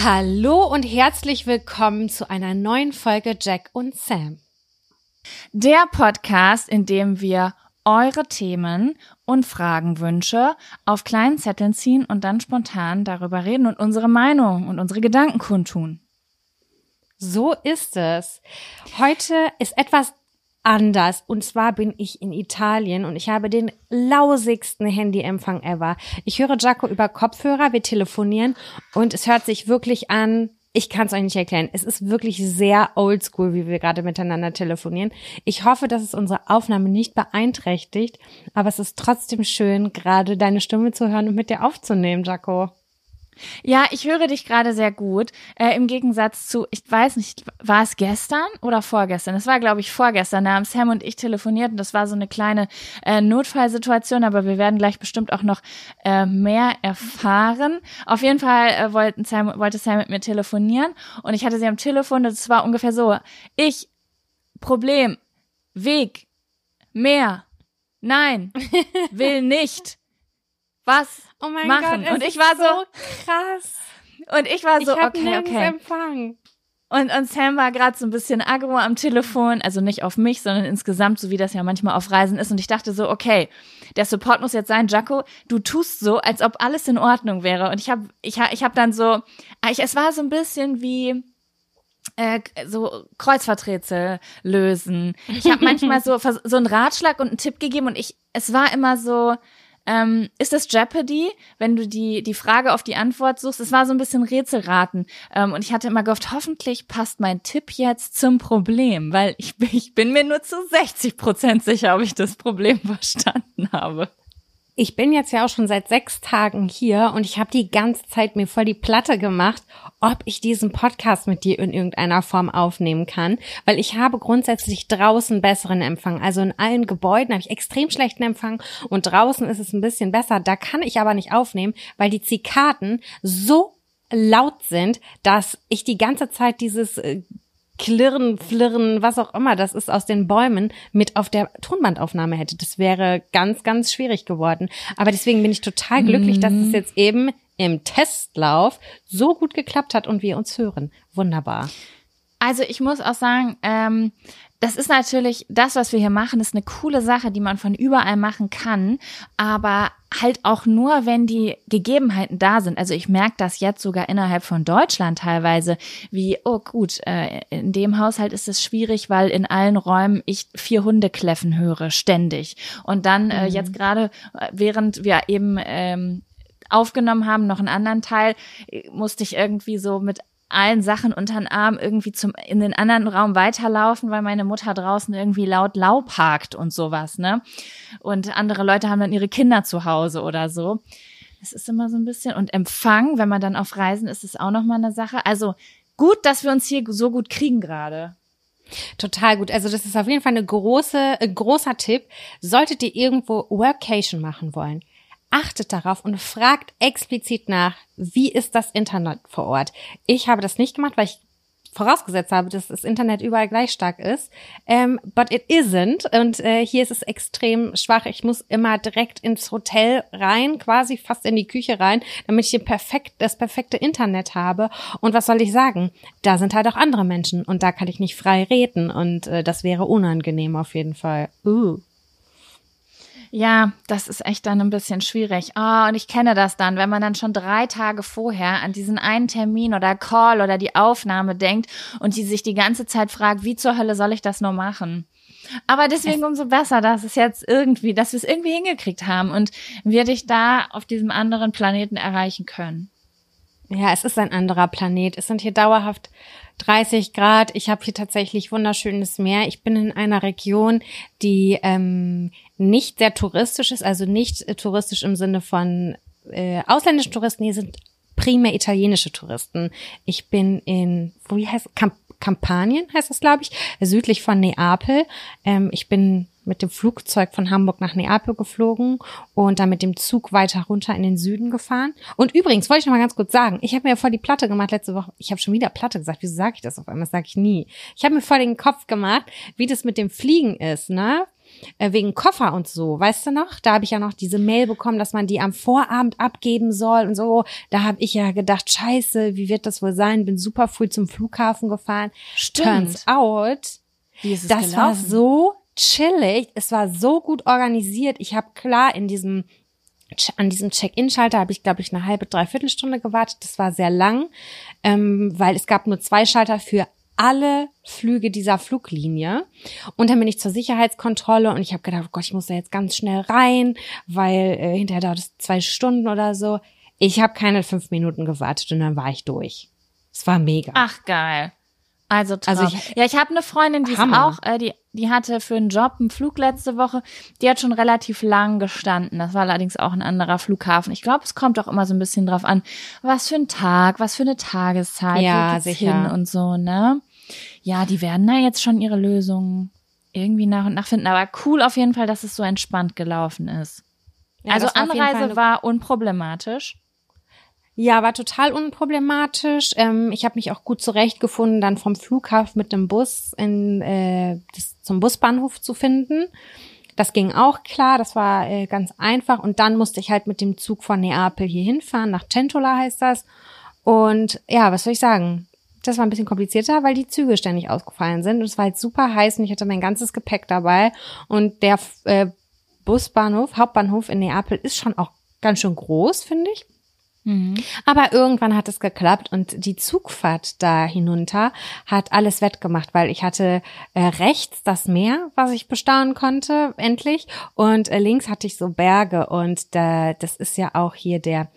Hallo und herzlich willkommen zu einer neuen Folge Jack und Sam. Der Podcast, in dem wir eure Themen und Fragenwünsche auf kleinen Zetteln ziehen und dann spontan darüber reden und unsere Meinung und unsere Gedanken kundtun. So ist es. Heute ist etwas anders. Und zwar bin ich in Italien und ich habe den lausigsten Handyempfang ever. Ich höre Jaco über Kopfhörer, wir telefonieren und es hört sich wirklich an, ich kann es euch nicht erklären. Es ist wirklich sehr oldschool, wie wir gerade miteinander telefonieren. Ich hoffe, dass es unsere Aufnahme nicht beeinträchtigt, aber es ist trotzdem schön, gerade deine Stimme zu hören und mit dir aufzunehmen, Jaco. Ja, ich höre dich gerade sehr gut. Äh, Im Gegensatz zu, ich weiß nicht, war es gestern oder vorgestern? Es war, glaube ich, vorgestern. Da haben Sam und ich telefoniert und das war so eine kleine äh, Notfallsituation, aber wir werden gleich bestimmt auch noch äh, mehr erfahren. Auf jeden Fall äh, wollten Sam, wollte Sam mit mir telefonieren und ich hatte sie am Telefon. Das war ungefähr so: Ich, Problem, Weg, mehr, nein, will nicht was oh mein machen. Gott, und ich war so, so krass. Und ich war so, ich okay, okay. Empfang. Und, und Sam war gerade so ein bisschen aggro am Telefon, also nicht auf mich, sondern insgesamt, so wie das ja manchmal auf Reisen ist. Und ich dachte so, okay, der Support muss jetzt sein, Jaco, du tust so, als ob alles in Ordnung wäre. Und ich habe ich, ich hab dann so, ich, es war so ein bisschen wie, äh, so Kreuzverträtsel lösen. Ich habe manchmal so so einen Ratschlag und einen Tipp gegeben und ich es war immer so ähm, ist das Jeopardy, wenn du die, die Frage auf die Antwort suchst? Es war so ein bisschen Rätselraten. Ähm, und ich hatte immer gehofft, hoffentlich passt mein Tipp jetzt zum Problem, weil ich, ich bin mir nur zu 60 Prozent sicher, ob ich das Problem verstanden habe ich bin jetzt ja auch schon seit sechs Tagen hier und ich habe die ganze Zeit mir voll die Platte gemacht, ob ich diesen Podcast mit dir in irgendeiner Form aufnehmen kann, weil ich habe grundsätzlich draußen besseren Empfang. Also in allen Gebäuden habe ich extrem schlechten Empfang und draußen ist es ein bisschen besser. Da kann ich aber nicht aufnehmen, weil die Zikaden so laut sind, dass ich die ganze Zeit dieses äh, Klirren, Flirren, was auch immer das ist aus den Bäumen mit auf der Tonbandaufnahme hätte. Das wäre ganz, ganz schwierig geworden. Aber deswegen bin ich total glücklich, dass es mhm. jetzt eben im Testlauf so gut geklappt hat und wir uns hören. Wunderbar. Also ich muss auch sagen, ähm, das ist natürlich, das, was wir hier machen, ist eine coole Sache, die man von überall machen kann, aber halt auch nur, wenn die Gegebenheiten da sind. Also ich merke das jetzt sogar innerhalb von Deutschland teilweise, wie, oh gut, äh, in dem Haushalt ist es schwierig, weil in allen Räumen ich vier Hunde kläffen höre, ständig. Und dann äh, mhm. jetzt gerade, äh, während wir eben ähm, aufgenommen haben, noch einen anderen Teil, musste ich irgendwie so mit allen Sachen unter den Arm irgendwie zum in den anderen Raum weiterlaufen, weil meine Mutter draußen irgendwie laut Laub hakt und sowas, ne? Und andere Leute haben dann ihre Kinder zu Hause oder so. Es ist immer so ein bisschen und Empfang, wenn man dann auf Reisen ist, ist auch noch mal eine Sache. Also gut, dass wir uns hier so gut kriegen gerade. Total gut. Also das ist auf jeden Fall eine große, äh, großer Tipp. Solltet ihr irgendwo Workation machen wollen, achtet darauf und fragt explizit nach, wie ist das Internet vor Ort. Ich habe das nicht gemacht, weil ich vorausgesetzt habe, dass das Internet überall gleich stark ist. Ähm, but it isn't. Und äh, hier ist es extrem schwach. Ich muss immer direkt ins Hotel rein, quasi fast in die Küche rein, damit ich perfekt, das perfekte Internet habe. Und was soll ich sagen? Da sind halt auch andere Menschen und da kann ich nicht frei reden. Und äh, das wäre unangenehm auf jeden Fall. Uh. Ja, das ist echt dann ein bisschen schwierig. Ah, oh, und ich kenne das dann, wenn man dann schon drei Tage vorher an diesen einen Termin oder Call oder die Aufnahme denkt und die sich die ganze Zeit fragt, wie zur Hölle soll ich das nur machen? Aber deswegen umso besser, dass es jetzt irgendwie, dass wir es irgendwie hingekriegt haben und wir dich da auf diesem anderen Planeten erreichen können. Ja, es ist ein anderer Planet. Es sind hier dauerhaft 30 Grad. Ich habe hier tatsächlich wunderschönes Meer. Ich bin in einer Region, die ähm, nicht sehr touristisch ist, also nicht äh, touristisch im Sinne von äh, ausländischen Touristen. Hier sind primär italienische Touristen. Ich bin in, wie heißt Camp Kampanien heißt das, glaube ich, südlich von Neapel. Ähm, ich bin mit dem Flugzeug von Hamburg nach Neapel geflogen und dann mit dem Zug weiter runter in den Süden gefahren. Und übrigens, wollte ich noch mal ganz kurz sagen, ich habe mir voll die Platte gemacht letzte Woche. Ich habe schon wieder Platte gesagt. Wieso sage ich das auf einmal? Das sage ich nie. Ich habe mir voll den Kopf gemacht, wie das mit dem Fliegen ist, ne? Äh, wegen Koffer und so, weißt du noch? Da habe ich ja noch diese Mail bekommen, dass man die am Vorabend abgeben soll und so. Da habe ich ja gedacht, scheiße, wie wird das wohl sein? Bin super früh zum Flughafen gefahren. Stimmt. Turns out, das gelaufen? war so chillig, es war so gut organisiert. Ich habe klar in diesem an diesem Check-in-Schalter habe ich, glaube ich, eine halbe, dreiviertel Stunde gewartet. Das war sehr lang, ähm, weil es gab nur zwei Schalter für alle Flüge dieser Fluglinie. Und dann bin ich zur Sicherheitskontrolle und ich habe gedacht, oh Gott, ich muss da jetzt ganz schnell rein, weil äh, hinterher dauert es zwei Stunden oder so. Ich habe keine fünf Minuten gewartet und dann war ich durch. Es war mega. Ach geil. Also, Also also ich- ja, ich habe eine Freundin, die ist Hammer. auch, äh, die, die hatte für einen Job einen Flug letzte Woche. Die hat schon relativ lang gestanden. Das war allerdings auch ein anderer Flughafen. Ich glaube, es kommt auch immer so ein bisschen drauf an, was für ein Tag, was für eine Tageszeit, Ja, sicher. hin und so, ne? Ja, die werden da jetzt schon ihre Lösungen irgendwie nach und nach finden. Aber cool auf jeden Fall, dass es so entspannt gelaufen ist. Ja, also war Anreise war unproblematisch. Ja, war total unproblematisch. Ähm, ich habe mich auch gut zurechtgefunden, dann vom Flughafen mit dem Bus in, äh, zum Busbahnhof zu finden. Das ging auch klar, das war äh, ganz einfach. Und dann musste ich halt mit dem Zug von Neapel hier hinfahren, nach Centola heißt das. Und ja, was soll ich sagen? Das war ein bisschen komplizierter, weil die Züge ständig ausgefallen sind. Und es war halt super heiß und ich hatte mein ganzes Gepäck dabei. Und der äh, Busbahnhof, Hauptbahnhof in Neapel ist schon auch ganz schön groß, finde ich. Aber irgendwann hat es geklappt und die Zugfahrt da hinunter hat alles wettgemacht, weil ich hatte äh, rechts das Meer, was ich bestaunen konnte, endlich, und äh, links hatte ich so Berge und da, das ist ja auch hier der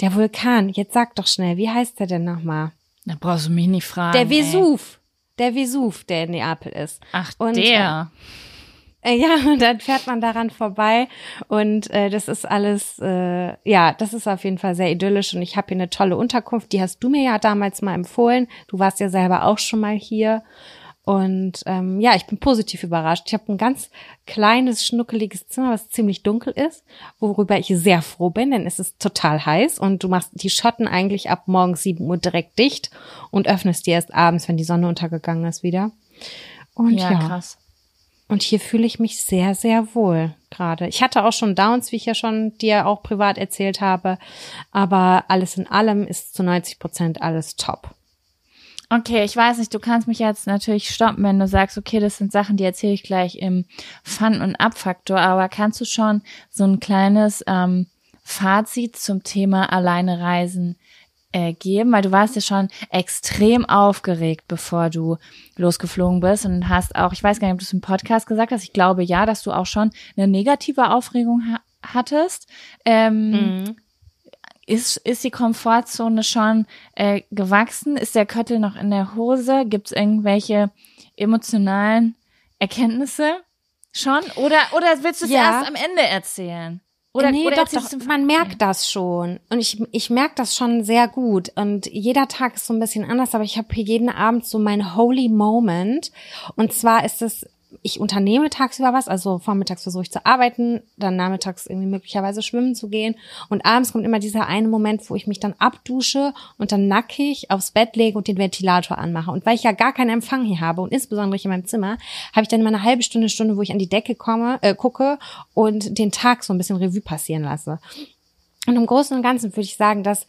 der Vulkan. Jetzt sag doch schnell, wie heißt der denn nochmal? Da brauchst du mich nicht fragen. Der ey. Vesuv. Der Vesuv, der in Neapel ist. Ach, Und, der. Äh, Ja, und dann fährt man daran vorbei und äh, das ist alles, äh, ja, das ist auf jeden Fall sehr idyllisch und ich habe hier eine tolle Unterkunft, die hast du mir ja damals mal empfohlen. Du warst ja selber auch schon mal hier und ähm, ja, ich bin positiv überrascht. Ich habe ein ganz kleines, schnuckeliges Zimmer, was ziemlich dunkel ist, worüber ich sehr froh bin, denn es ist total heiß und du machst die Schotten eigentlich ab morgens 7 Uhr direkt dicht und öffnest die erst abends, wenn die Sonne untergegangen ist wieder. Und ja, ja, krass. und hier fühle ich mich sehr, sehr wohl gerade. Ich hatte auch schon Downs, wie ich ja schon dir auch privat erzählt habe. Aber alles in allem ist zu 90 Prozent alles top. Okay, ich weiß nicht, du kannst mich jetzt natürlich stoppen, wenn du sagst, okay, das sind Sachen, die erzähle ich gleich im Fun- und Abfaktor, aber kannst du schon so ein kleines ähm, Fazit zum Thema Alleine reisen äh, geben? Weil du warst ja schon extrem aufgeregt, bevor du losgeflogen bist und hast auch, ich weiß gar nicht, ob du es im Podcast gesagt hast, ich glaube ja, dass du auch schon eine negative Aufregung ha hattest. Ähm, ist, ist die Komfortzone schon äh, gewachsen? Ist der Köttel noch in der Hose? Gibt es irgendwelche emotionalen Erkenntnisse schon? Oder, oder willst du es Ja. erst am Ende erzählen? Oder, nee, oder doch, doch, man merkt das schon. Und ich, ich merke das schon sehr gut. Und jeder Tag ist so ein bisschen anders, aber ich habe hier jeden Abend so mein Holy Moment. Und zwar ist es, ich unternehme tagsüber was, also vormittags versuche ich zu arbeiten, dann nachmittags irgendwie möglicherweise schwimmen zu gehen. Und abends kommt immer dieser eine Moment, wo ich mich dann abdusche und dann nackig aufs Bett lege und den Ventilator anmache. Und weil ich ja gar keinen Empfang hier habe und insbesondere in meinem Zimmer, habe ich dann immer eine halbe Stunde, Stunde, wo ich an die Decke komme, äh, gucke und den Tag so ein bisschen Revue passieren lasse. Und im Großen und Ganzen würde ich sagen, dass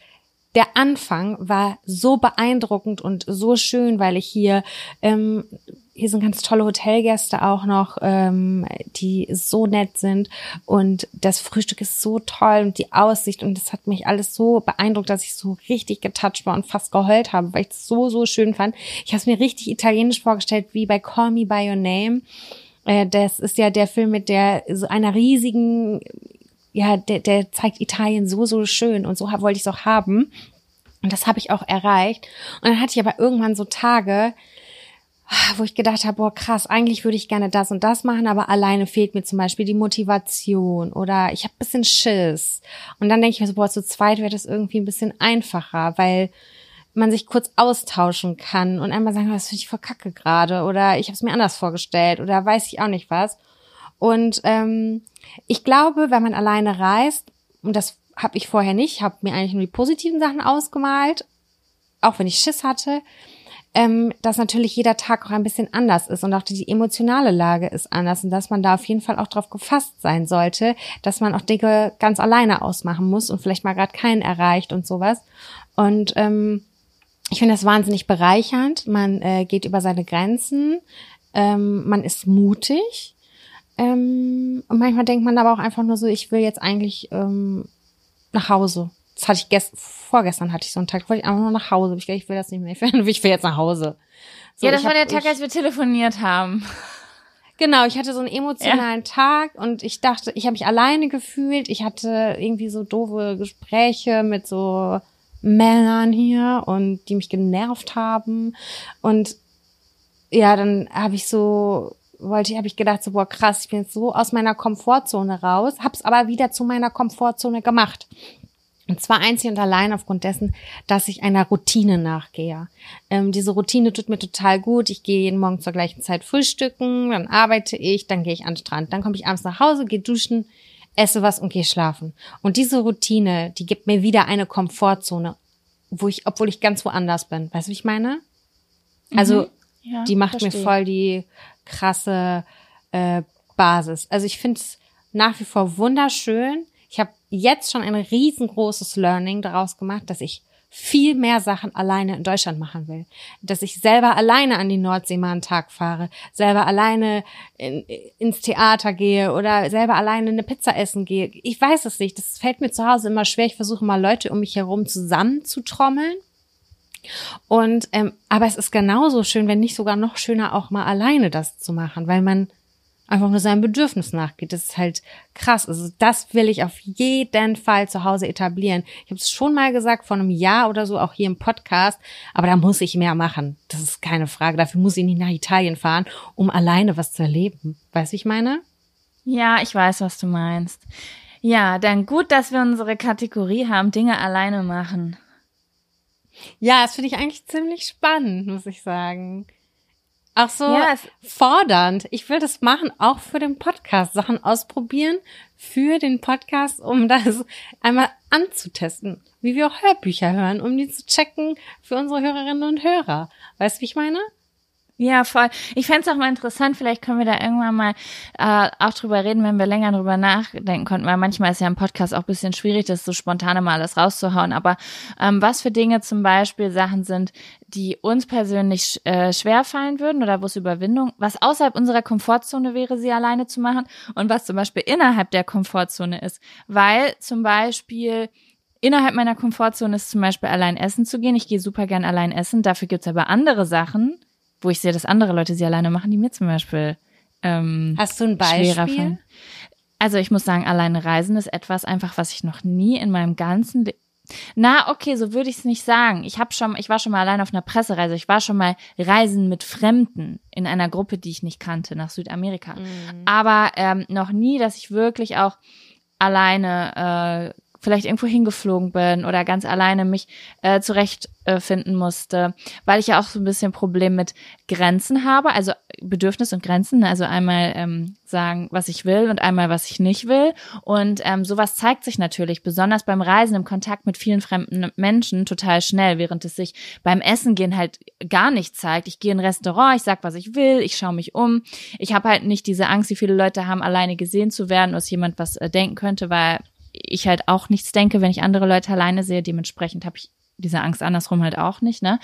der Anfang war so beeindruckend und so schön, weil ich hier, ähm, hier sind ganz tolle Hotelgäste auch noch, ähm, die so nett sind und das Frühstück ist so toll und die Aussicht und das hat mich alles so beeindruckt, dass ich so richtig getoucht war und fast geheult habe, weil ich es so, so schön fand. Ich habe es mir richtig italienisch vorgestellt, wie bei Call Me By Your Name. Äh, das ist ja der Film mit der so einer riesigen ja, der, der zeigt Italien so, so schön und so wollte ich es auch haben. Und das habe ich auch erreicht. Und dann hatte ich aber irgendwann so Tage, wo ich gedacht habe, boah, krass, eigentlich würde ich gerne das und das machen, aber alleine fehlt mir zum Beispiel die Motivation oder ich habe bisschen Schiss. Und dann denke ich mir so, boah, zu zweit wäre das irgendwie ein bisschen einfacher, weil man sich kurz austauschen kann und einmal sagen, was finde ich voll kacke gerade oder ich habe es mir anders vorgestellt oder weiß ich auch nicht was. Und ähm, ich glaube, wenn man alleine reist, und das habe ich vorher nicht, habe mir eigentlich nur die positiven Sachen ausgemalt, auch wenn ich Schiss hatte, ähm, dass natürlich jeder Tag auch ein bisschen anders ist und auch die emotionale Lage ist anders und dass man da auf jeden Fall auch drauf gefasst sein sollte, dass man auch Dinge ganz alleine ausmachen muss und vielleicht mal gerade keinen erreicht und sowas. Und ähm, ich finde das wahnsinnig bereichernd. Man äh, geht über seine Grenzen, ähm, man ist mutig. Ähm, und manchmal denkt man aber auch einfach nur so, ich will jetzt eigentlich ähm, nach Hause. Das hatte ich gest vorgestern hatte ich so einen Tag, wollte ich einfach nur nach Hause. Ich, ich will das nicht mehr. Ich will, ich will jetzt nach Hause. So, ja, das ich war hab- der Tag, ich, als wir telefoniert haben. Genau, ich hatte so einen emotionalen Tag und ich dachte, ich habe mich alleine gefühlt. Ich hatte irgendwie so doofe Gespräche mit so Männern hier und die mich genervt haben. Und ja, dann habe ich so wollte, habe ich gedacht so boah krass, ich bin jetzt so aus meiner Komfortzone raus, hab's aber wieder zu meiner Komfortzone gemacht. Und zwar einzig und allein aufgrund dessen, dass ich einer Routine nachgehe. Ähm, diese Routine tut mir total gut. Ich gehe jeden Morgen zur gleichen Zeit frühstücken, dann arbeite ich, dann gehe ich an den Strand, dann komme ich abends nach Hause, gehe duschen, esse was und gehe schlafen. Und diese Routine, die gibt mir wieder eine Komfortzone, wo ich, obwohl ich ganz woanders bin. Weißt du, wie ich meine? Also Ja, die macht verstehe. mir voll die krasse äh, Basis. Also ich finde es nach wie vor wunderschön. Jetzt schon ein riesengroßes Learning daraus gemacht, dass ich viel mehr Sachen alleine in Deutschland machen will. Dass ich selber alleine an die Nordsee mal einen Tag fahre, selber alleine in, ins Theater gehe oder selber alleine eine Pizza essen gehe. Ich weiß es nicht. Das fällt mir zu Hause immer schwer. Ich versuche mal Leute um mich herum zusammenzutrommeln. Und ähm, aber es ist genauso schön, wenn nicht sogar noch schöner, auch mal alleine das zu machen, weil man einfach nur seinem Bedürfnis nachgeht. Das ist halt krass. Also das will ich auf jeden Fall zu Hause etablieren. Ich habe es schon mal gesagt vor einem Jahr oder so, auch hier im Podcast, aber da muss ich mehr machen. Das ist keine Frage. Dafür muss ich nicht nach Italien fahren, um alleine was zu erleben. Weißt du, ich meine? Ja, ich weiß, was du meinst. Ja, dann gut, dass wir unsere Kategorie haben, Dinge alleine machen. Ja, das finde ich eigentlich ziemlich spannend, muss ich sagen. Auch so Ja, fordernd. Ich will das machen, auch für den Podcast. Sachen ausprobieren für den Podcast, um das einmal anzutesten. Wie wir auch Hörbücher hören, um die zu checken für unsere Hörerinnen und Hörer. Weißt du, wie ich meine? Ja, voll. Ich fänd's auch mal interessant, vielleicht können wir da irgendwann mal äh, auch drüber reden, wenn wir länger drüber nachdenken konnten, weil manchmal ist ja im Podcast auch ein bisschen schwierig, das so spontan mal alles rauszuhauen. Aber ähm, was für Dinge zum Beispiel Sachen sind, die uns persönlich äh, schwer fallen würden oder wo es Überwindung, was außerhalb unserer Komfortzone wäre, sie alleine zu machen und was zum Beispiel innerhalb der Komfortzone ist. Weil zum Beispiel innerhalb meiner Komfortzone ist zum Beispiel allein essen zu gehen. Ich gehe super gern allein essen. Dafür gibt's aber andere Sachen, wo ich sehe, dass andere Leute sie alleine machen, die mir zum Beispiel ähm, Hast du ein schwerer Beispiel? fallen. Also ich muss sagen, alleine reisen ist etwas einfach, was ich noch nie in meinem ganzen Le Na, okay, so würde ich es nicht sagen. Ich habe schon, ich war schon mal allein auf einer Pressereise. Ich war schon mal reisen mit Fremden in einer Gruppe, die ich nicht kannte, nach Südamerika. Mhm. Aber ähm, noch nie, dass ich wirklich auch alleine äh, vielleicht irgendwo hingeflogen bin oder ganz alleine mich äh, zurechtfinden äh, musste, weil ich ja auch so ein bisschen Problem mit Grenzen habe, also Bedürfnis und Grenzen, also einmal ähm, sagen, was ich will und einmal, was ich nicht will. Und ähm, sowas zeigt sich natürlich, besonders beim Reisen im Kontakt mit vielen fremden Menschen, total schnell, während es sich beim Essen gehen halt gar nicht zeigt. Ich gehe in ein Restaurant, ich sag, was ich will, ich schaue mich um. Ich habe halt nicht diese Angst, wie viele Leute haben, alleine gesehen zu werden, dass jemand was äh, denken könnte, weil ich halt auch nichts denke, wenn ich andere Leute alleine sehe. Dementsprechend habe ich diese Angst andersrum halt auch nicht, ne?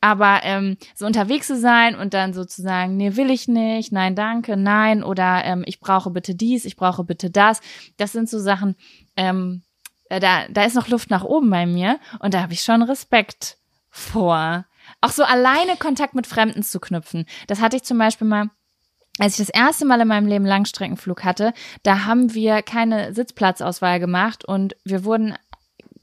Aber ähm, so unterwegs zu sein und dann sozusagen, nee, will ich nicht, nein, danke, nein, oder ähm, ich brauche bitte dies, ich brauche bitte das, das sind so Sachen, ähm, äh, da, da ist noch Luft nach oben bei mir und da habe ich schon Respekt vor. Auch so alleine Kontakt mit Fremden zu knüpfen. Das hatte ich zum Beispiel mal als ich das erste Mal in meinem Leben Langstreckenflug hatte, da haben wir keine Sitzplatzauswahl gemacht und wir wurden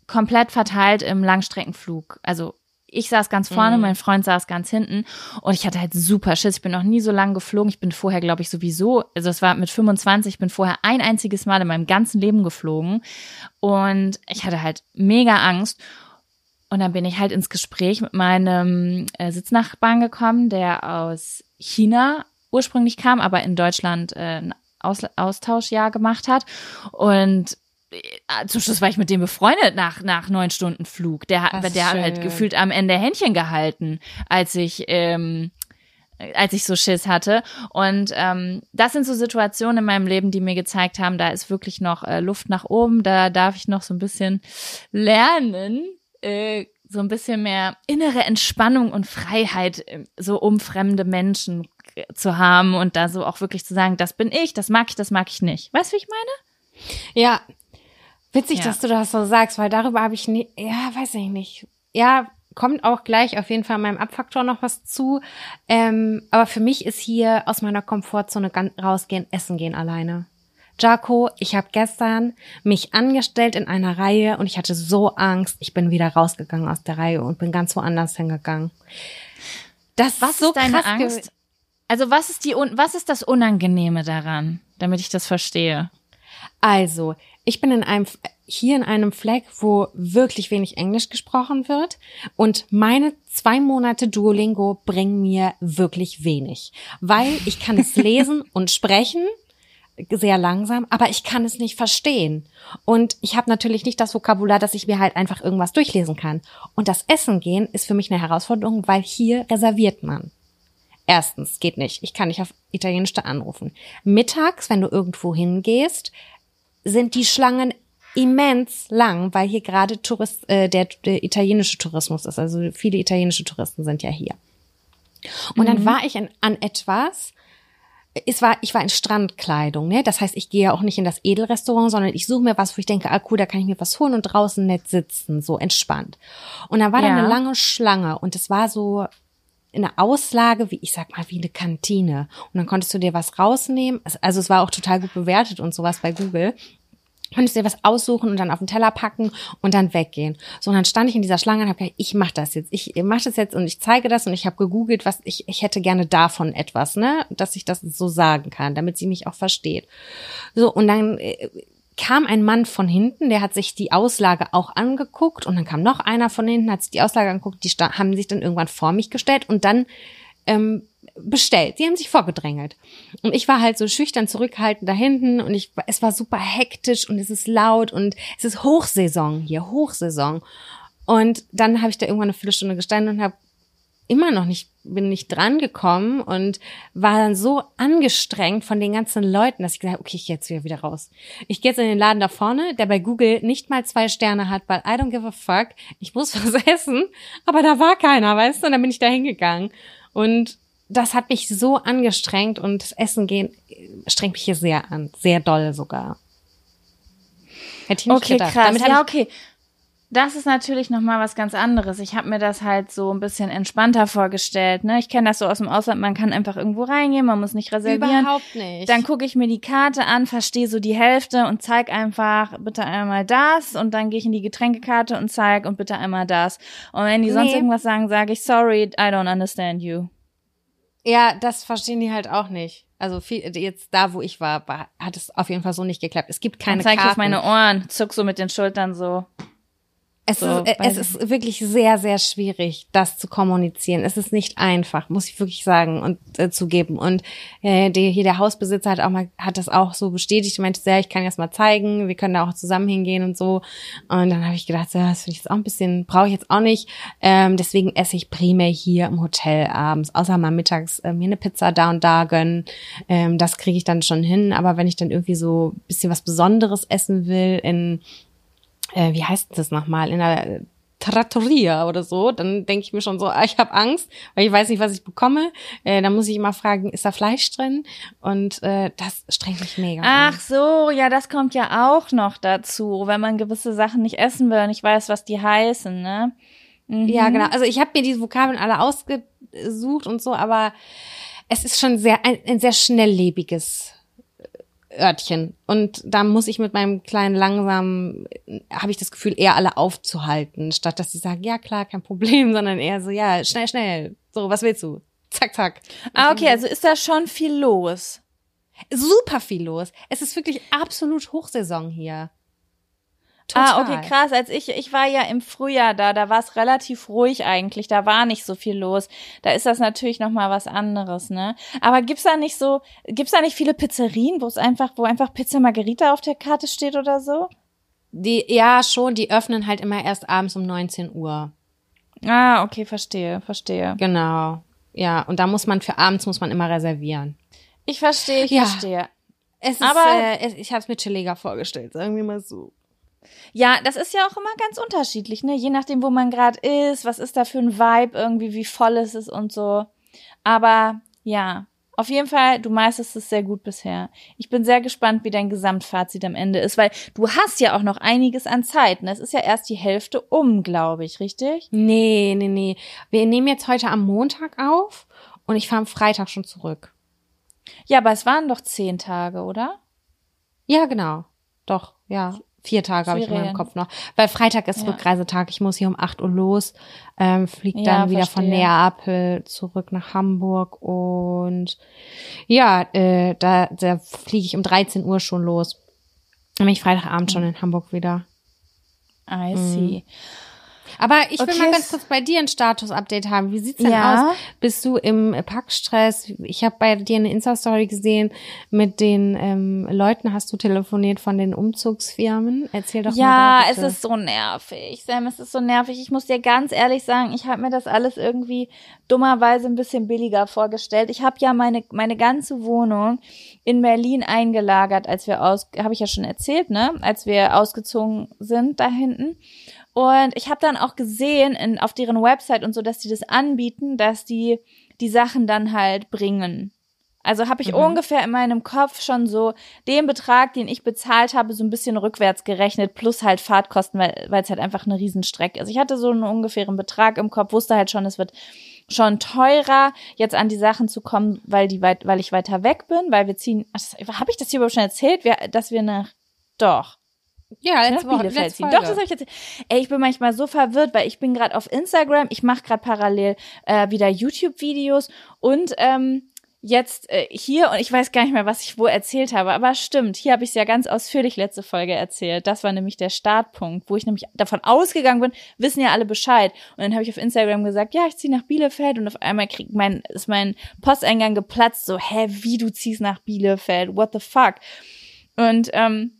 komplett verteilt im Langstreckenflug. Also ich saß ganz vorne, mhm. mein Freund saß ganz hinten und ich hatte halt super Schiss. Ich bin noch nie so lang geflogen. Ich bin vorher, glaube ich, sowieso, also es war mit 25, ich bin vorher ein einziges Mal in meinem ganzen Leben geflogen und ich hatte halt mega Angst. Und dann bin ich halt ins Gespräch mit meinem äh, Sitznachbarn gekommen, der aus China ursprünglich kam, aber in Deutschland äh, ein Aus Austauschjahr gemacht hat. Und äh, zum Schluss war ich mit dem befreundet nach, nach neun Stunden Flug. Der, hat, der hat halt gefühlt am Ende Händchen gehalten, als ich, ähm, als ich so Schiss hatte. Und ähm, das sind so Situationen in meinem Leben, die mir gezeigt haben, da ist wirklich noch äh, Luft nach oben. Da darf ich noch so ein bisschen lernen, äh, so ein bisschen mehr innere Entspannung und Freiheit äh, so um fremde Menschen zu haben und da so auch wirklich zu sagen, das bin ich, das mag ich, das mag ich nicht. Weißt du, wie ich meine? Ja. Witzig, ja. dass du das so sagst, weil darüber habe ich nie, ja, weiß ich nicht. Ja, kommt auch gleich auf jeden Fall meinem Abfaktor noch was zu. Ähm, aber für mich ist hier aus meiner Komfortzone rausgehen, essen gehen alleine. Jaco, ich habe gestern mich angestellt in einer Reihe und ich hatte so Angst. Ich bin wieder rausgegangen aus der Reihe und bin ganz woanders hingegangen. Das was ist so deine Angst? Also was ist die was ist das Unangenehme daran, damit ich das verstehe? Also, ich bin in einem hier in einem Fleck, wo wirklich wenig Englisch gesprochen wird und meine zwei Monate Duolingo bringen mir wirklich wenig, weil ich kann es lesen und sprechen sehr langsam, aber ich kann es nicht verstehen. Und ich habe natürlich nicht das Vokabular, dass ich mir halt einfach irgendwas durchlesen kann. Und das Essen gehen ist für mich eine Herausforderung, weil hier reserviert man. Erstens, geht nicht. Ich kann nicht auf Italienisch da anrufen. Mittags, wenn du irgendwo hingehst, sind die Schlangen immens lang, weil hier gerade Tourist, äh, der, der italienische Tourismus ist. Also viele italienische Touristen sind ja hier. Und mhm. dann war ich in, an etwas, es war, ich war in Strandkleidung, ne? Das heißt, ich gehe ja auch nicht in das Edelrestaurant, sondern ich suche mir was, wo ich denke, ah cool, da kann ich mir was holen und draußen nett sitzen, so entspannt. Und dann war ja. da eine lange Schlange und es war so eine Auslage, wie ich sag mal, wie eine Kantine. Und dann konntest du dir was rausnehmen. Also es war auch total gut bewertet und sowas bei Google konntest dir was aussuchen und dann auf den Teller packen und dann weggehen. So, und dann stand ich in dieser Schlange und habe gesagt, ich mache das jetzt. Ich mache das jetzt und ich zeige das und ich habe gegoogelt, was ich, ich hätte gerne davon etwas, ne, dass ich das so sagen kann, damit sie mich auch versteht. So, und dann äh, kam ein Mann von hinten, der hat sich die Auslage auch angeguckt und dann kam noch einer von hinten, hat sich die Auslage angeguckt, die haben sich dann irgendwann vor mich gestellt und dann ähm, bestellt. Sie haben sich vorgedrängelt. Und ich war halt so schüchtern zurückhaltend da hinten und ich, es war super hektisch und es ist laut und es ist Hochsaison hier, Hochsaison. Und dann habe ich da irgendwann eine Viertelstunde gestanden und habe immer noch nicht, bin nicht dran gekommen und war dann so angestrengt von den ganzen Leuten, dass ich gesagt habe, okay, ich gehe jetzt wieder, wieder raus. Ich gehe jetzt in den Laden da vorne, der bei Google nicht mal zwei Sterne hat, weil I don't give a fuck. Ich muss was essen, aber da war keiner, weißt du, und dann bin ich da hingegangen. Und das hat mich so angestrengt und das Essen gehen strengt mich hier sehr an, sehr doll sogar. Hätte ich nicht okay, gedacht. krass. Damit ja, okay. Das ist natürlich noch mal was ganz anderes. Ich habe mir das halt so ein bisschen entspannter vorgestellt. Ne? Ich kenne das so aus dem Ausland. Man kann einfach irgendwo reingehen, man muss nicht reservieren. Überhaupt nicht. Dann gucke ich mir die Karte an, verstehe so die Hälfte und zeig einfach bitte einmal das und dann gehe ich in die Getränkekarte und zeig und bitte einmal das. Und wenn die sonst Nee. irgendwas sagen, sage ich sorry, I don't understand you. Ja, das verstehen die halt auch nicht. Also viel, jetzt da, wo ich war, hat es auf jeden Fall so nicht geklappt. Es gibt keine Dann zeig ich Karten. auf meine Ohren, zuck so mit den Schultern so. Es, So, ist, äh, es ist wirklich sehr, sehr schwierig, das zu kommunizieren. Es ist nicht einfach, muss ich wirklich sagen und äh, zugeben. Und äh, der, hier der Hausbesitzer hat auch mal hat das auch so bestätigt. Er meinte, ja, ich kann das mal zeigen. Wir können da auch zusammen hingehen und so. Und dann habe ich gedacht, ja, das finde ich jetzt auch ein bisschen, brauche ich jetzt auch nicht. Ähm, deswegen esse ich primär hier im Hotel abends, außer mal mittags äh, mir eine Pizza da und da gönnen. Ähm, das kriege ich dann schon hin. Aber wenn ich dann irgendwie so ein bisschen was Besonderes essen will in äh, wie heißt das nochmal, in der Trattoria oder so, dann denke ich mir schon so, ah, ich habe Angst, weil ich weiß nicht, was ich bekomme. Äh, dann muss ich immer fragen, ist da Fleisch drin? Und äh, das strengt mich mega Ach an. so, ja, das kommt ja auch noch dazu, wenn man gewisse Sachen nicht essen will und nicht weiß, was die heißen, ne? Mhm. Ja, genau. Also ich habe mir diese Vokabeln alle ausgesucht und so, aber es ist schon sehr ein, ein sehr schnelllebiges Örtchen. Und da muss ich mit meinem kleinen langsam, habe ich das Gefühl, eher alle aufzuhalten, statt dass sie sagen, ja klar, kein Problem, sondern eher so, ja, schnell, schnell. So, was willst du? Zack, zack. Ah, okay, also ist da schon viel los. Super viel los. Es ist wirklich absolut Hochsaison hier. Ah, okay, krass. Als ich, ich war ja im Frühjahr da, da war es relativ ruhig eigentlich, da war nicht so viel los. Da ist das natürlich noch mal was anderes, ne? Aber gibt's da nicht so, gibt's da nicht viele Pizzerien, wo es einfach, wo einfach Pizza Margherita auf der Karte steht oder so? Die, ja, schon, die öffnen halt immer erst abends um 19 Uhr. Ah, okay, verstehe, verstehe. Genau. Ja, und da muss man für abends muss man immer reservieren. Ich verstehe, ich Ja. verstehe. Es ist, Aber- äh, es, ich habe es mir chilliger vorgestellt, sagen wir mal so. Ja, das ist ja auch immer ganz unterschiedlich, ne? Je nachdem, wo man gerade ist, was ist da für ein Vibe irgendwie, wie voll es ist und so. Aber ja, auf jeden Fall, du meisterst es sehr gut bisher. Ich bin sehr gespannt, wie dein Gesamtfazit am Ende ist, weil du hast ja auch noch einiges an Zeit. Ne? Es ist ja erst die Hälfte um, glaube ich, richtig? Nee, nee, nee. Wir nehmen jetzt heute am Montag auf und ich fahre am Freitag schon zurück. Ja, aber es waren doch zehn Tage, oder? Ja, genau. Doch, ja. Vier Tage habe ich in meinem. Kopf noch. Weil Freitag ist Ja. Rückreisetag. Ich muss hier um 8 Uhr los, ähm, flieg Ja, dann wieder von verstehe. Neapel zurück nach Hamburg und ja, äh, da, da fliege ich um 13 Uhr schon los. Dann bin ich Freitagabend schon in Hamburg wieder. I see. Aber ich will Okay, mal ganz kurz bei dir ein Status-Update haben. Wie sieht's denn Ja. aus? Bist du im Packstress? Ich habe bei dir eine Insta-Story gesehen mit den ähm, Leuten. Hast du telefoniert von den Umzugsfirmen? Erzähl doch Ja, mal. da es ist so nervig. Sam, es ist so nervig. Ich muss dir ganz ehrlich sagen, ich habe mir das alles irgendwie dummerweise ein bisschen billiger vorgestellt. Ich habe ja meine meine ganze Wohnung in Berlin eingelagert, als wir aus habe ich ja schon erzählt, ne, als wir ausgezogen sind da hinten. Und ich habe dann auch gesehen in, auf deren Website und so, dass die das anbieten, dass die die Sachen dann halt bringen. Also habe ich Mhm. ungefähr in meinem Kopf schon so den Betrag, den ich bezahlt habe, so ein bisschen rückwärts gerechnet, plus halt Fahrtkosten, weil es halt einfach eine Riesenstrecke ist. Ich hatte so einen ungefähren Betrag im Kopf, wusste halt schon, es wird schon teurer, jetzt an die Sachen zu kommen, weil die weit, weil ich weiter weg bin, weil wir ziehen. Habe ich das hier überhaupt schon erzählt, wir, dass wir nach doch ja, letzte Woche. Letzte. Doch, das habe ich erzählt. Ey, ich bin manchmal so verwirrt, weil ich bin gerade auf Instagram, ich mache gerade parallel äh, wieder YouTube-Videos und ähm, jetzt äh, hier und ich weiß gar nicht mehr, was ich wo erzählt habe, aber stimmt, hier habe ich es ja ganz ausführlich letzte Folge erzählt. Das war nämlich der Startpunkt, wo ich nämlich davon ausgegangen bin, wissen ja alle Bescheid. Und dann habe ich auf Instagram gesagt, ja, ich ziehe nach Bielefeld und auf einmal kriegt mein ist mein Posteingang geplatzt, so, hä, wie du ziehst nach Bielefeld? What the fuck? Und ähm,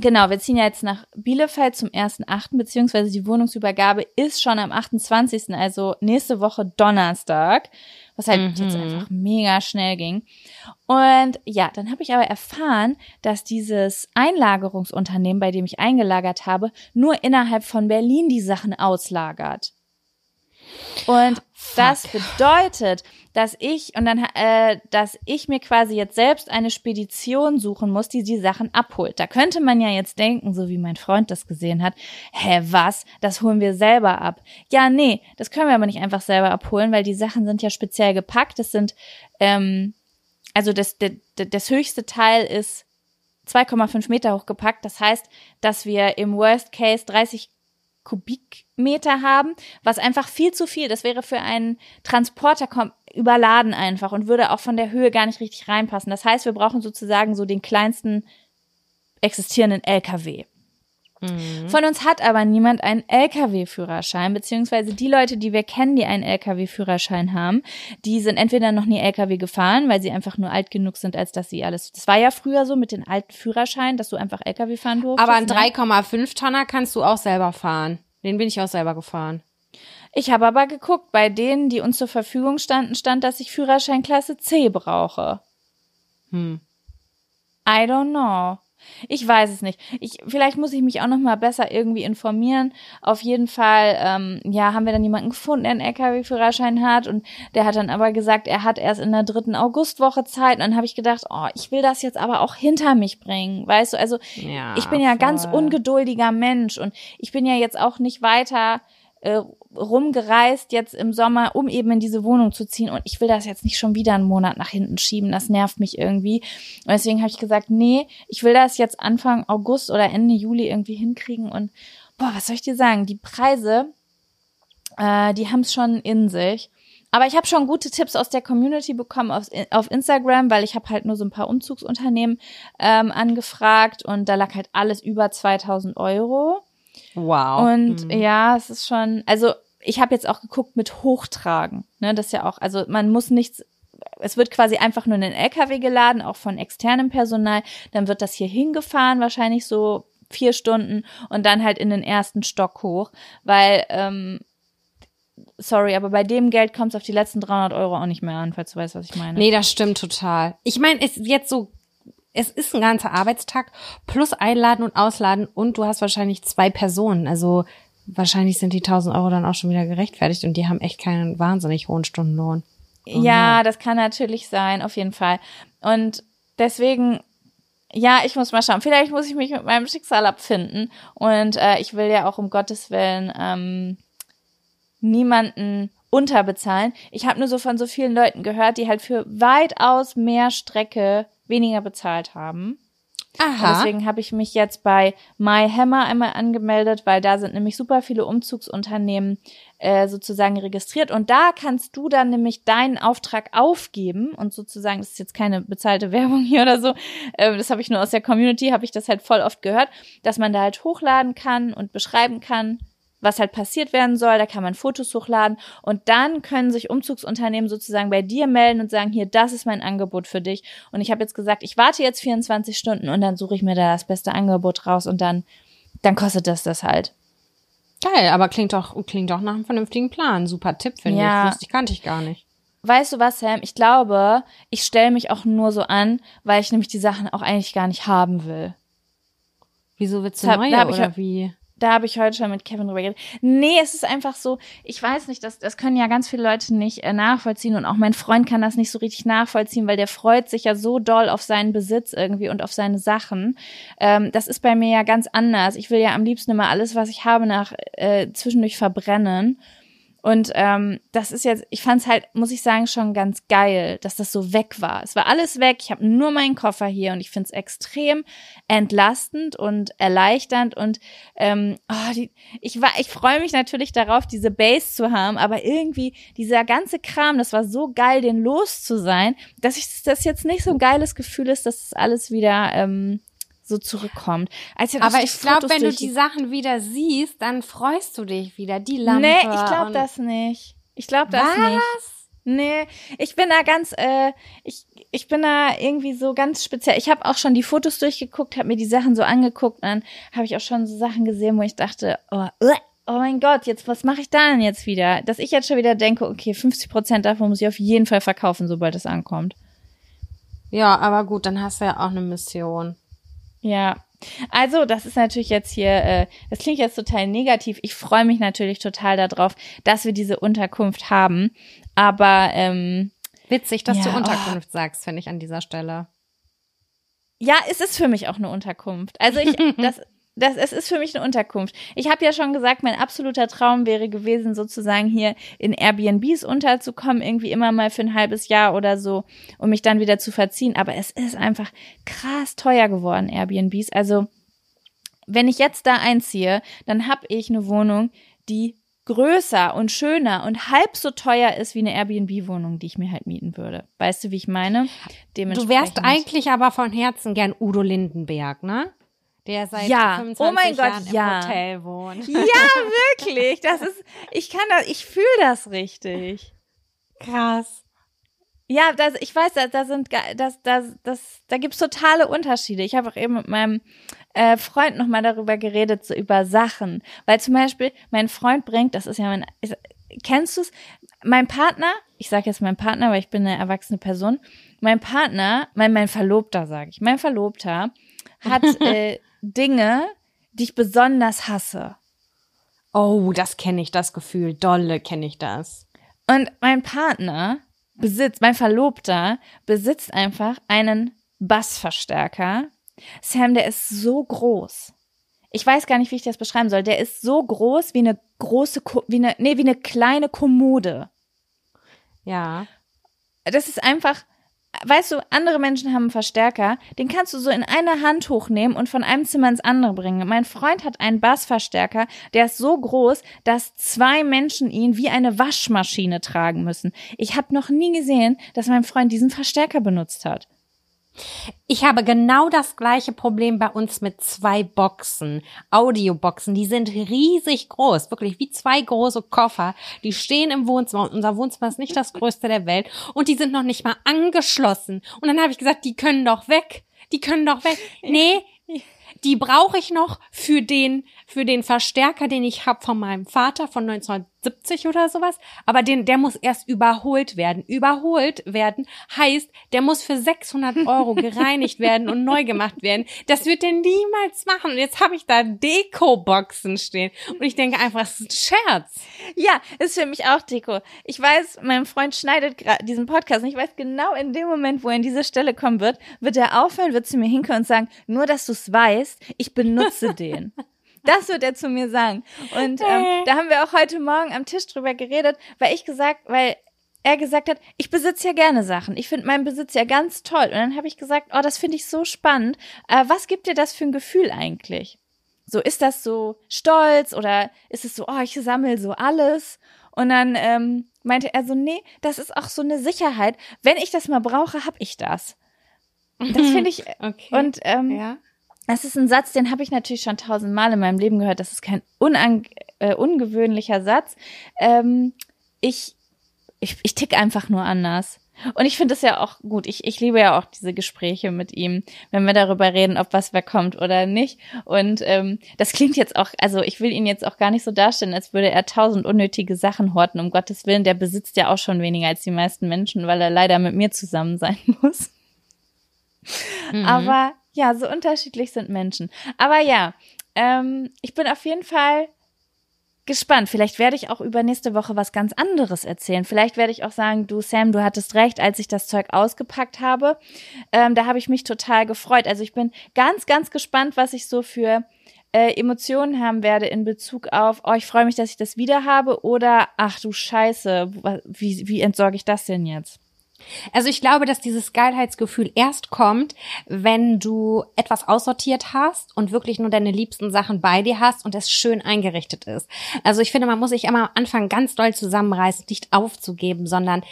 Genau, wir ziehen ja jetzt nach Bielefeld zum 1.8., beziehungsweise die Wohnungsübergabe ist schon am 28., also nächste Woche Donnerstag, was halt Mhm. jetzt einfach mega schnell ging. Und ja, dann habe ich aber erfahren, dass dieses Einlagerungsunternehmen, bei dem ich eingelagert habe, nur innerhalb von Berlin die Sachen auslagert. Und das bedeutet, dass ich und dann, äh, dass ich mir quasi jetzt selbst eine Spedition suchen muss, die die Sachen abholt. Da könnte man ja jetzt denken, so wie mein Freund das gesehen hat, hä, was? Das holen wir selber ab. Ja, nee, das können wir aber nicht einfach selber abholen, weil die Sachen sind ja speziell gepackt. Das sind, ähm, also das, das, das höchste Teil ist 2,5 Meter hochgepackt. Das heißt, dass wir im Worst Case 30 Kubikmeter haben, was einfach viel zu viel. Das wäre für einen Transporter überladen einfach und würde auch von der Höhe gar nicht richtig reinpassen. Das heißt, wir brauchen sozusagen so den kleinsten existierenden LKW. Mhm. Von uns hat aber niemand einen Lkw-Führerschein, beziehungsweise die Leute, die wir kennen, die einen Lkw-Führerschein haben, die sind entweder noch nie Lkw gefahren, weil sie einfach nur alt genug sind, als dass sie alles. Das war ja früher so mit den alten Führerscheinen, dass du einfach Lkw fahren durftest. Aber einen 3,5 ne? Tonner kannst du auch selber fahren. Den bin ich auch selber gefahren. Ich habe aber geguckt, bei denen, die uns zur Verfügung standen, stand, dass ich Führerschein Klasse C brauche. Hm. I don't know. Ich weiß es nicht. Ich, vielleicht muss ich mich auch noch mal besser irgendwie informieren. Auf jeden Fall, ähm, ja, haben wir dann jemanden gefunden, der einen LKW-Führerschein hat und der hat dann aber gesagt, er hat erst in der dritten Augustwoche Zeit. Und dann habe ich gedacht, oh, ich will das jetzt aber auch hinter mich bringen, weißt du? Also ja, ich bin ja voll. ganz ungeduldiger Mensch und ich bin ja jetzt auch nicht weiter äh, rumgereist jetzt im Sommer, um eben in diese Wohnung zu ziehen. Und ich will das jetzt nicht schon wieder einen Monat nach hinten schieben. Das nervt mich irgendwie. Und deswegen habe ich gesagt, nee, ich will das jetzt Anfang August oder Ende Juli irgendwie hinkriegen. Und boah, was soll ich dir sagen? Die Preise, äh, die haben es schon in sich. Aber ich habe schon gute Tipps aus der Community bekommen auf, auf Instagram, weil ich habe halt nur so ein paar Umzugsunternehmen ähm, angefragt und da lag halt alles über 2000 Euro. Wow. Und mhm. ja, es ist schon, also ich habe jetzt auch geguckt mit Hochtragen. Ne, das ist ja auch, also man muss nichts es wird quasi einfach nur in den LKW geladen, auch von externem Personal. Dann wird das hier hingefahren, wahrscheinlich so vier Stunden und dann halt in den ersten Stock hoch, weil, ähm, sorry, aber bei dem Geld kommt es auf die letzten 300 Euro auch nicht mehr an, falls du weißt, was ich meine. Nee, das stimmt total. Ich meine, es jetzt so es ist ein ganzer Arbeitstag plus einladen und ausladen und du hast wahrscheinlich zwei Personen. Also wahrscheinlich sind die 1000 Euro dann auch schon wieder gerechtfertigt und die haben echt keinen wahnsinnig hohen Stundenlohn. Oh ja, no. das kann natürlich sein, auf jeden Fall. Und deswegen, ja, ich muss mal schauen. Vielleicht muss ich mich mit meinem Schicksal abfinden. Und äh, ich will ja auch um Gottes Willen ähm, niemanden unterbezahlen. Ich habe nur so von so vielen Leuten gehört, die halt für weitaus mehr Strecke weniger bezahlt haben. Aha. Und deswegen habe ich mich jetzt bei MyHammer einmal angemeldet, weil da sind nämlich super viele Umzugsunternehmen äh, sozusagen registriert. Und da kannst du dann nämlich deinen Auftrag aufgeben und sozusagen, das ist jetzt keine bezahlte Werbung hier oder so, äh, das habe ich nur aus der Community, habe ich das halt voll oft gehört, dass man da halt hochladen kann und beschreiben kann, was halt passiert werden soll. Da kann man Fotos hochladen und dann können sich Umzugsunternehmen sozusagen bei dir melden und sagen, hier, das ist mein Angebot für dich. Und ich habe jetzt gesagt, ich warte jetzt 24 Stunden und dann suche ich mir da das beste Angebot raus und dann, dann kostet das das halt. Geil, aber klingt doch, klingt doch nach einem vernünftigen Plan. Super Tipp, finde ja. ich. Wusste ich, kannte ich gar nicht. Weißt du was, Sam? Ich glaube, ich stelle mich auch nur so an, weil ich nämlich die Sachen auch eigentlich gar nicht haben will. Wieso willst du neue, oder wie? Da habe ich heute schon mit Kevin drüber geredet. Nee, es ist einfach so, ich weiß nicht, das, das können ja ganz viele Leute nicht äh, nachvollziehen und auch mein Freund kann das nicht so richtig nachvollziehen, weil der freut sich ja so doll auf seinen Besitz irgendwie und auf seine Sachen. Ähm, das ist bei mir ja ganz anders. Ich will ja am liebsten immer alles, was ich habe, nach äh, zwischendurch verbrennen. Und ähm, das ist jetzt, ich fand es halt, muss ich sagen, schon ganz geil, dass das so weg war. Es war alles weg, ich habe nur meinen Koffer hier und ich finde es extrem entlastend und erleichternd und ähm, oh, die, ich war, ich freue mich natürlich darauf, diese Base zu haben, aber irgendwie dieser ganze Kram, das war so geil, den los zu sein, dass ich das jetzt nicht so ein geiles Gefühl ist, dass das alles wieder ähm, so zurückkommt. Als Aber ich glaube, wenn du die Sachen wieder siehst, dann freust du dich wieder. Die Lampe. Nee, ich glaube das nicht. Ich glaube das Was? nicht. Nee, ich bin da ganz, äh, ich, ich bin da irgendwie so ganz speziell. Ich habe auch schon die Fotos durchgeguckt, habe mir die Sachen so angeguckt und dann habe ich auch schon so Sachen gesehen, wo ich dachte, oh, uh, oh mein Gott, jetzt was mache ich da denn jetzt wieder? Dass ich jetzt schon wieder denke, okay, 50 Prozent davon muss ich auf jeden Fall verkaufen, sobald es ankommt. Ja, aber gut, dann hast du ja auch eine Mission. Ja, Also, das ist natürlich jetzt hier, äh, das klingt jetzt total negativ. Ich freue mich natürlich total darauf, dass wir diese Unterkunft haben. Aber ähm, witzig, dass ja, du Unterkunft oh. sagst, finde ich an dieser Stelle. Ja, es ist für mich auch eine Unterkunft. Also ich, das, das, es ist für mich eine Unterkunft. Ich habe ja schon gesagt, mein absoluter Traum wäre gewesen, sozusagen hier in Airbnbs unterzukommen, irgendwie immer mal für ein halbes Jahr oder so, um mich dann wieder zu verziehen. Aber es ist einfach krass teuer geworden, Airbnbs. Also, wenn ich jetzt da einziehe, dann habe ich eine Wohnung, die größer und schöner und halb so teuer ist wie eine Airbnb-Wohnung, die ich mir halt mieten würde. Weißt du, wie ich meine? Du wärst eigentlich aber von Herzen gern Udo Lindenberg, ne? Der seit ja. 25 oh mein Jahren Gott, ja. im Hotel wohnt. Ja, wirklich. Das ist, ich kann das, ich fühle das richtig. Krass. Ja, das, ich weiß, da, da sind, das, das, das, da gibt's totale Unterschiede. Ich habe auch eben mit meinem äh, Freund nochmal darüber geredet, so über Sachen. Weil zum Beispiel mein Freund bringt, das ist ja mein, ist, kennst du's? Mein Partner, ich sage jetzt mein Partner, weil ich bin eine erwachsene Person, mein Partner, mein, mein Verlobter, sage ich, mein Verlobter hat äh, Dinge, die ich besonders hasse. Oh, das kenne ich, das Gefühl. Dolle kenne ich das. Und mein Partner besitzt, mein Verlobter besitzt einfach einen Bassverstärker. Sam, der ist so groß. Ich weiß gar nicht, wie ich das beschreiben soll. Der ist so groß wie eine große, wie eine, nee, wie eine kleine Kommode. Ja. Das ist einfach, weißt du, andere Menschen haben einen Verstärker, den kannst du so in einer Hand hochnehmen und von einem Zimmer ins andere bringen. Mein Freund hat einen Bassverstärker, der ist so groß, dass zwei Menschen ihn wie eine Waschmaschine tragen müssen. Ich habe noch nie gesehen, dass mein Freund diesen Verstärker benutzt hat. Ich habe genau das gleiche Problem bei uns mit zwei Boxen, Audioboxen. Die sind riesig groß, wirklich wie zwei große Koffer. Die stehen im Wohnzimmer und unser Wohnzimmer ist nicht das größte der Welt und die sind noch nicht mal angeschlossen. Und dann habe ich gesagt, die können doch weg. Die können doch weg. Nee, die brauche ich noch für den für den Verstärker, den ich habe von meinem Vater von 1970 oder sowas. Aber den, der muss erst überholt werden. Überholt werden heißt, der muss für 600 Euro gereinigt werden und neu gemacht werden. Das wird der niemals machen. Und jetzt habe ich da Deko-Boxen stehen. Und ich denke einfach, es ist ein Scherz. Ja, ist für mich auch Deko. Ich weiß, mein Freund schneidet gerade diesen Podcast und ich weiß genau in dem Moment, wo er an diese Stelle kommen wird, wird er aufhören, wird zu mir hinkommen und sagen, nur dass du es weißt, ich benutze den. Das wird er zu mir sagen. Und ähm, da haben wir auch heute Morgen am Tisch drüber geredet, weil ich gesagt, weil er gesagt hat, ich besitze ja gerne Sachen. Ich finde meinen Besitz ja ganz toll. Und dann habe ich gesagt, oh, das finde ich so spannend. Äh, was gibt dir das für ein Gefühl eigentlich? So, ist das so stolz oder ist es so, oh, ich sammle so alles? Und dann ähm, meinte er so, nee, das ist auch so eine Sicherheit. Wenn ich das mal brauche, hab ich das. Das finde ich. Okay. Und ähm, ja. Das ist ein Satz, den habe ich natürlich schon tausendmal in meinem Leben gehört. Das ist kein äh, ungewöhnlicher Satz. Ähm, ich, ich, ich tick einfach nur anders. Und ich finde es ja auch gut. Ich, ich liebe ja auch diese Gespräche mit ihm, wenn wir darüber reden, ob was wer kommt oder nicht. Und ähm, das klingt jetzt auch, also ich will ihn jetzt auch gar nicht so darstellen, als würde er tausend unnötige Sachen horten. Um Gottes Willen, der besitzt ja auch schon weniger als die meisten Menschen, weil er leider mit mir zusammen sein muss. Mhm. Aber ja, so unterschiedlich sind Menschen. Aber ja, ähm, ich bin auf jeden Fall gespannt. Vielleicht werde ich auch über nächste Woche was ganz anderes erzählen. Vielleicht werde ich auch sagen, du Sam, du hattest recht, als ich das Zeug ausgepackt habe. Ähm, da habe ich mich total gefreut. Also ich bin ganz, ganz gespannt, was ich so für äh, Emotionen haben werde in Bezug auf, oh, ich freue mich, dass ich das wieder habe oder ach du Scheiße, wie, wie entsorge ich das denn jetzt? Also ich glaube, dass dieses Geilheitsgefühl erst kommt, wenn du etwas aussortiert hast und wirklich nur deine liebsten Sachen bei dir hast und es schön eingerichtet ist. Also ich finde, man muss sich immer am Anfang ganz doll zusammenreißen, nicht aufzugeben, sondern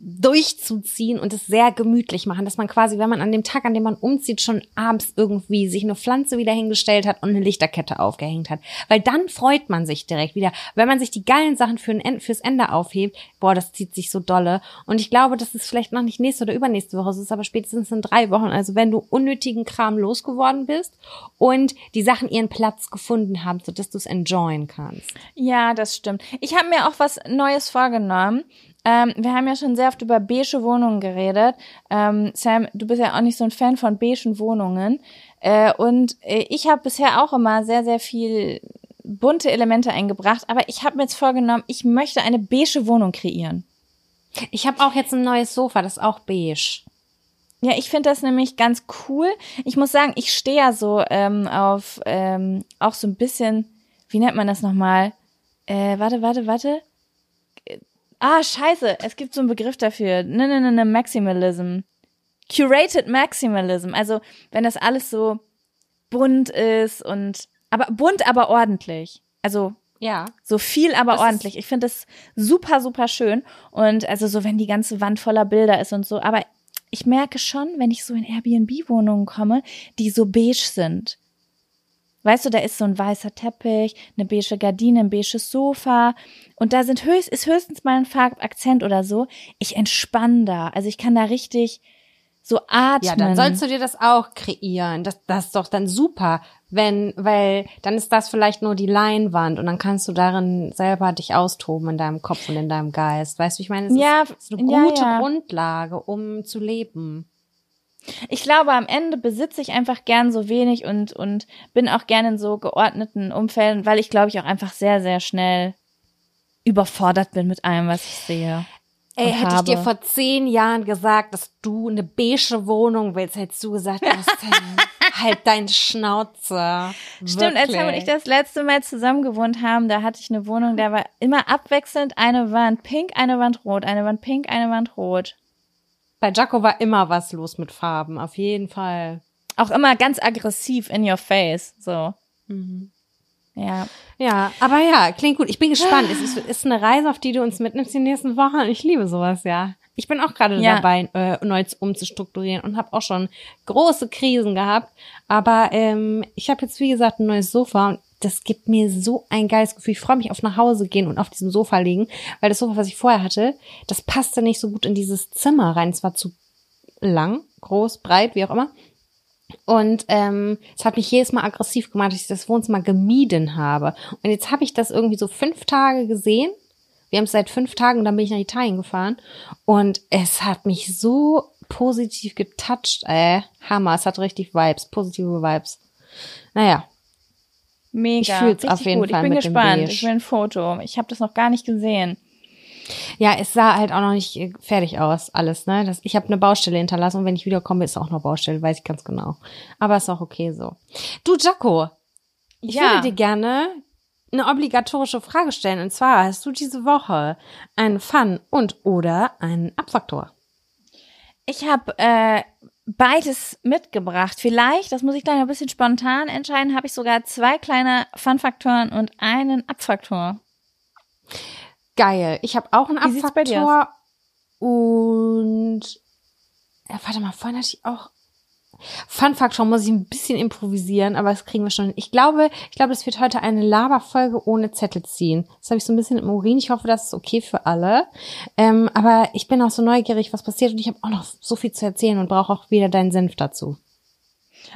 durchzuziehen und es sehr gemütlich machen, dass man quasi, wenn man an dem Tag, an dem man umzieht, schon abends irgendwie sich eine Pflanze wieder hingestellt hat und eine Lichterkette aufgehängt hat. Weil dann freut man sich direkt wieder. Wenn man sich die geilen Sachen für ein, fürs Ende aufhebt, boah, das zieht sich so dolle. Und ich glaube, das ist vielleicht noch nicht nächste oder übernächste Woche, es ist aber spätestens in drei Wochen. Also wenn du unnötigen Kram losgeworden bist und die Sachen ihren Platz gefunden haben, sodass du es enjoyen kannst. Ja, das stimmt. Ich habe mir auch was Neues vorgenommen. Ähm, wir haben ja schon sehr oft über beige Wohnungen geredet. Ähm, Sam, du bist ja auch nicht so ein Fan von beigen Wohnungen. Äh, und äh, ich habe bisher auch immer sehr, sehr viel bunte Elemente eingebracht. Aber ich habe mir jetzt vorgenommen, ich möchte eine beige Wohnung kreieren. Ich habe auch jetzt ein neues Sofa, das ist auch beige. Ja, ich finde das nämlich ganz cool. Ich muss sagen, ich stehe ja so ähm, auf ähm, auch so ein bisschen, wie nennt man das nochmal? Äh, warte, warte, warte. Ah, scheiße, es gibt so einen Begriff dafür. Ne, ne, ne, ne, Maximalism. Curated Maximalism. Also, wenn das alles so bunt ist und aber bunt, aber ordentlich. Also ja. So viel, aber das ordentlich. Ich finde das super, super schön. Und also so, wenn die ganze Wand voller Bilder ist und so. Aber ich merke schon, wenn ich so in Airbnb-Wohnungen komme, die so beige sind. Weißt du, da ist so ein weißer Teppich, eine beige Gardine, ein beiges Sofa und da sind höchst, ist höchstens mal ein Farbakzent oder so. Ich entspanne da. Also ich kann da richtig so atmen. Ja, dann sollst du dir das auch kreieren. Das, das ist doch dann super, wenn, weil dann ist das vielleicht nur die Leinwand und dann kannst du darin selber dich austoben in deinem Kopf und in deinem Geist. Weißt du, ich meine, es ja, ist eine gute ja, ja. Grundlage, um zu leben. Ich glaube, am Ende besitze ich einfach gern so wenig und, und bin auch gern in so geordneten Umfelden, weil ich glaube ich auch einfach sehr, sehr schnell überfordert bin mit allem, was ich sehe. Ey, hätte habe. ich dir vor zehn Jahren gesagt, dass du eine beige Wohnung willst, hättest du gesagt, halt dein Schnauze. Stimmt, als Sam und ich das letzte Mal zusammen gewohnt haben, da hatte ich eine Wohnung, der war immer abwechselnd eine Wand pink, eine Wand rot, eine Wand pink, eine Wand rot. Bei Jaco war immer was los mit Farben, auf jeden Fall. Auch immer ganz aggressiv in your face, so. Mhm. Ja. Ja, aber ja, klingt gut. Ich bin gespannt. es ist, ist eine Reise, auf die du uns mitnimmst die nächsten Wochen. Ich liebe sowas, ja. Ich bin auch gerade ja. dabei, äh, neu umzustrukturieren und habe auch schon große Krisen gehabt. Aber ähm, ich habe jetzt, wie gesagt, ein neues Sofa und das gibt mir so ein geiles Gefühl. Ich freue mich auf nach Hause gehen und auf diesem Sofa liegen, weil das Sofa, was ich vorher hatte, das passte nicht so gut in dieses Zimmer rein. Es war zu lang, groß, breit, wie auch immer. Und ähm, es hat mich jedes Mal aggressiv gemacht, dass ich das Wohnzimmer gemieden habe. Und jetzt habe ich das irgendwie so fünf Tage gesehen. Wir haben es seit fünf Tagen und dann bin ich nach Italien gefahren. Und es hat mich so positiv getoucht, äh, Hammer. Es hat richtig Vibes, positive Vibes. Naja. Mega. Ich fühle es auf jeden gut. Fall ich bin mit gespannt. Ich will ein Foto. Ich habe das noch gar nicht gesehen. Ja, es sah halt auch noch nicht äh, fertig aus, alles, ne? Das, ich habe eine Baustelle hinterlassen und wenn ich wiederkomme, ist auch noch Baustelle, weiß ich ganz genau. Aber ist auch okay so. Du, Jaco, ich ja. würde dir gerne eine obligatorische Frage stellen. Und zwar hast du diese Woche einen Fun und oder einen Abfaktor? Ich habe äh, beides mitgebracht. Vielleicht, das muss ich gleich ein bisschen spontan entscheiden, habe ich sogar zwei kleine Fun-Faktoren und einen Abfaktor. Geil. Ich habe auch einen Abfaktor. Und ja, warte mal, vorhin hatte ich auch Fun Faktor muss ich ein bisschen improvisieren, aber das kriegen wir schon. Ich glaube, ich glaube, es wird heute eine Laberfolge ohne Zettel ziehen. Das habe ich so ein bisschen im Urin. Ich hoffe, das ist okay für alle. Ähm, aber ich bin auch so neugierig, was passiert und ich habe auch noch so viel zu erzählen und brauche auch wieder deinen Senf dazu.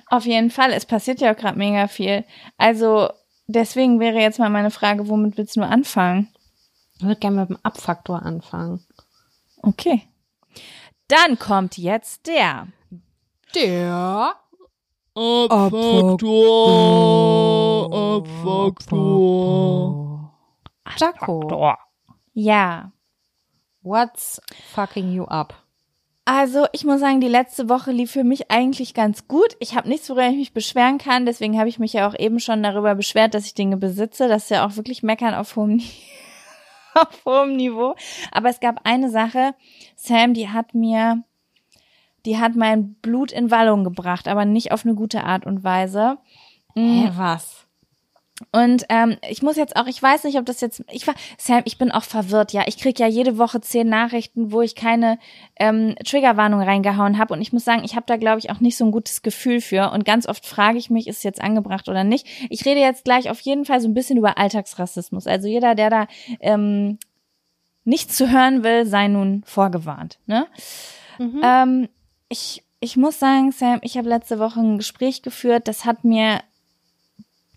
Auf jeden Fall. Es passiert ja auch gerade mega viel. Also deswegen wäre jetzt mal meine Frage, womit willst du anfangen? Ich würde gerne mit dem Abfaktor anfangen. Okay. Dann kommt jetzt der. Der Abfaktor. Abfaktor. Jaco. Ja. What's fucking you up? Also ich muss sagen, die letzte Woche lief für mich eigentlich ganz gut. Ich habe nichts, worüber ich mich beschweren kann. Deswegen habe ich mich ja auch eben schon darüber beschwert, dass ich Dinge besitze. Das ist ja auch wirklich meckern auf hohem Niveau. auf hohem Niveau. Aber es gab eine Sache, Sam, die hat mir, die hat mein Blut in Wallung gebracht, aber nicht auf eine gute Art und Weise. Hä, was? Und ähm, ich muss jetzt auch, ich weiß nicht, ob das jetzt, ich war, Sam, ich bin auch verwirrt, ja. Ich krieg ja jede Woche zehn Nachrichten, wo ich keine ähm, Triggerwarnung reingehauen habe. Und ich muss sagen, ich habe da, glaube ich, auch nicht so ein gutes Gefühl für. Und ganz oft frage ich mich, ist es jetzt angebracht oder nicht. Ich rede jetzt gleich auf jeden Fall so ein bisschen über Alltagsrassismus. Also jeder, der da ähm, nichts zu hören will, sei nun vorgewarnt. Ne? Mhm. Ähm, ich, ich muss sagen, Sam, ich habe letzte Woche ein Gespräch geführt, das hat mir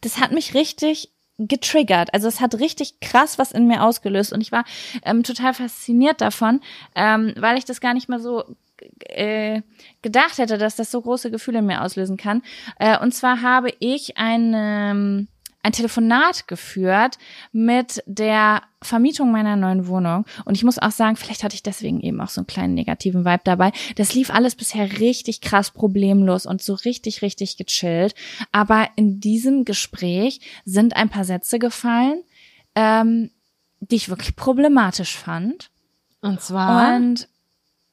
das hat mich richtig getriggert. Also es hat richtig krass was in mir ausgelöst und ich war ähm, total fasziniert davon, ähm, weil ich das gar nicht mal so äh, gedacht hätte, dass das so große Gefühle in mir auslösen kann. Äh, und zwar habe ich ein, ähm, ein Telefonat geführt mit der Vermietung meiner neuen Wohnung. Und ich muss auch sagen, vielleicht hatte ich deswegen eben auch so einen kleinen negativen Vibe dabei. Das lief alles bisher richtig krass problemlos und so richtig, richtig gechillt. Aber in diesem Gespräch sind ein paar Sätze gefallen, ähm, die ich wirklich problematisch fand. Und zwar? Und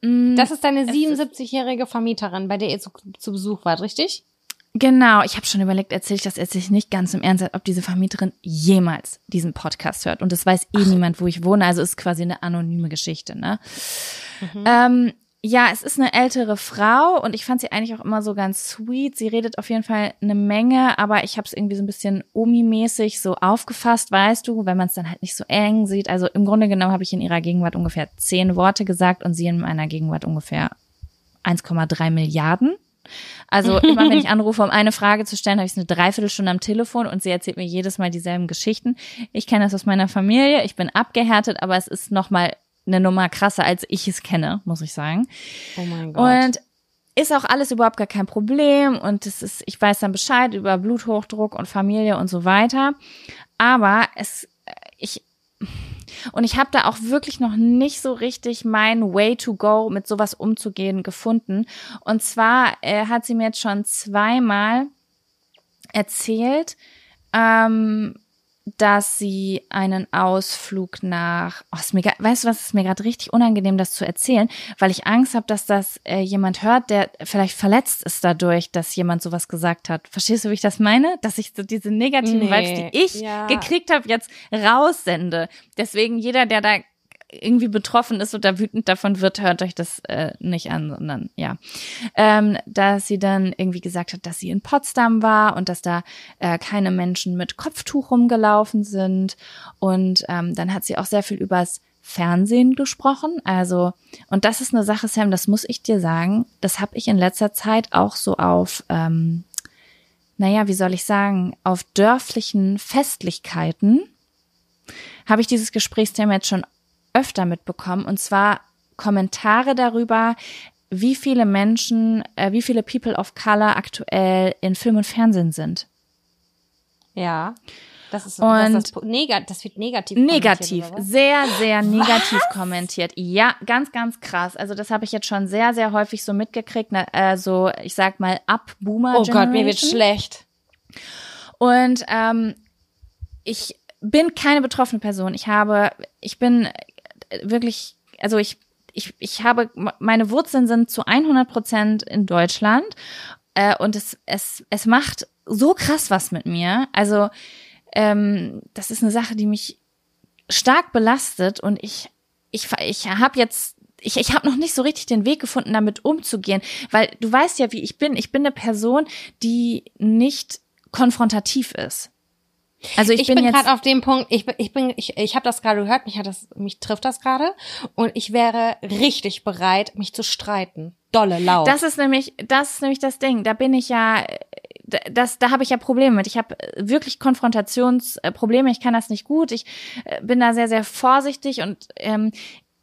mh, das ist deine 77-jährige Vermieterin, bei der ihr zu, zu Besuch wart, richtig? Genau, ich habe schon überlegt, erzähle ich das erzähle ich nicht ganz im Ernst, ob diese Vermieterin jemals diesen Podcast hört. Und es weiß eh Ach. niemand, wo ich wohne, also ist quasi eine anonyme Geschichte, ne? Mhm. Ähm, ja, es ist eine ältere Frau und ich fand sie eigentlich auch immer so ganz sweet. Sie redet auf jeden Fall eine Menge, aber ich habe es irgendwie so ein bisschen Omi-mäßig so aufgefasst, weißt du, wenn man es dann halt nicht so eng sieht. Also im Grunde genommen habe ich in ihrer Gegenwart ungefähr zehn Worte gesagt und sie in meiner Gegenwart ungefähr 1,3 Milliarden. Also immer wenn ich anrufe, um eine Frage zu stellen, habe ich eine Dreiviertelstunde am Telefon und sie erzählt mir jedes Mal dieselben Geschichten. Ich kenne das aus meiner Familie, ich bin abgehärtet, aber es ist nochmal eine Nummer krasser, als ich es kenne, muss ich sagen. Oh mein Gott. Und ist auch alles überhaupt gar kein Problem und es ist, ich weiß dann Bescheid über Bluthochdruck und Familie und so weiter. Aber es, ich, und ich habe da auch wirklich noch nicht so richtig mein Way to go, mit sowas umzugehen, gefunden. Und zwar äh, hat sie mir jetzt schon zweimal erzählt, ähm, dass sie einen Ausflug nach, oh, ist mir, weißt du was, ist mir gerade richtig unangenehm, das zu erzählen, weil ich Angst habe, dass das äh, jemand hört, der vielleicht verletzt ist dadurch, dass jemand sowas gesagt hat. Verstehst du, wie ich das meine? Dass ich so diese negativen nee, Vibes, die ich ja. gekriegt habe, jetzt raussende. Deswegen jeder, der da irgendwie betroffen ist oder wütend davon wird, hört euch das äh, nicht an, sondern ja. Ähm, dass sie dann irgendwie gesagt hat, dass sie in Potsdam war und dass da äh, keine Menschen mit Kopftuch rumgelaufen sind. Und ähm, dann hat sie auch sehr viel übers Fernsehen gesprochen. Also, und das ist eine Sache, Sam, das muss ich dir sagen, das habe ich in letzter Zeit auch so auf, ähm, naja, wie soll ich sagen, auf dörflichen Festlichkeiten habe ich dieses Gesprächsthema jetzt schon öfter mitbekommen, und zwar Kommentare darüber, wie viele Menschen, äh, wie viele People of Color aktuell in Film und Fernsehen sind. Ja. Das ist und das, das, negat, das wird negativ Negativ, sehr, sehr negativ was? kommentiert. Ja, ganz, ganz krass. Also das habe ich jetzt schon sehr, sehr häufig so mitgekriegt. Ne? Also ich sag mal ab Boomer. Oh Gott, mir wird schlecht. Und ähm, ich bin keine betroffene Person. Ich habe, ich bin wirklich, also ich, ich, ich habe, meine Wurzeln sind zu 100 Prozent in Deutschland äh, und es, es, es macht so krass was mit mir. Also ähm, das ist eine Sache, die mich stark belastet und ich, ich, ich habe jetzt ich, ich habe noch nicht so richtig den Weg gefunden, damit umzugehen, weil du weißt ja, wie ich bin. Ich bin eine Person, die nicht konfrontativ ist. Also ich, ich bin, bin gerade auf dem Punkt, ich, ich bin, ich, ich habe das gerade gehört, mich hat das, mich trifft das gerade und ich wäre richtig bereit, mich zu streiten. Dolle laut. Das ist nämlich, das ist nämlich das Ding. Da bin ich ja, das, da habe ich ja Probleme mit. Ich habe wirklich Konfrontationsprobleme. Ich kann das nicht gut. Ich äh, bin da sehr, sehr vorsichtig und ähm,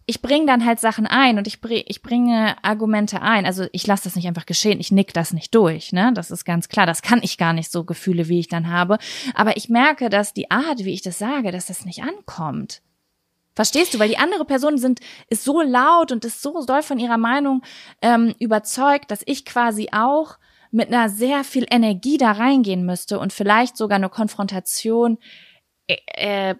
ich bringe dann halt Sachen ein und ich, bring, ich bringe Argumente ein. Also ich lasse das nicht einfach geschehen, ich nick das nicht durch, ne? Das ist ganz klar. Das kann ich gar nicht so Gefühle, wie ich dann habe. Aber ich merke, dass die Art, wie ich das sage, dass das nicht ankommt. Verstehst du? Weil die andere Person sind, ist so laut und ist so doll von ihrer Meinung ähm, überzeugt, dass ich quasi auch mit einer sehr viel Energie da reingehen müsste und vielleicht sogar eine Konfrontation äh, äh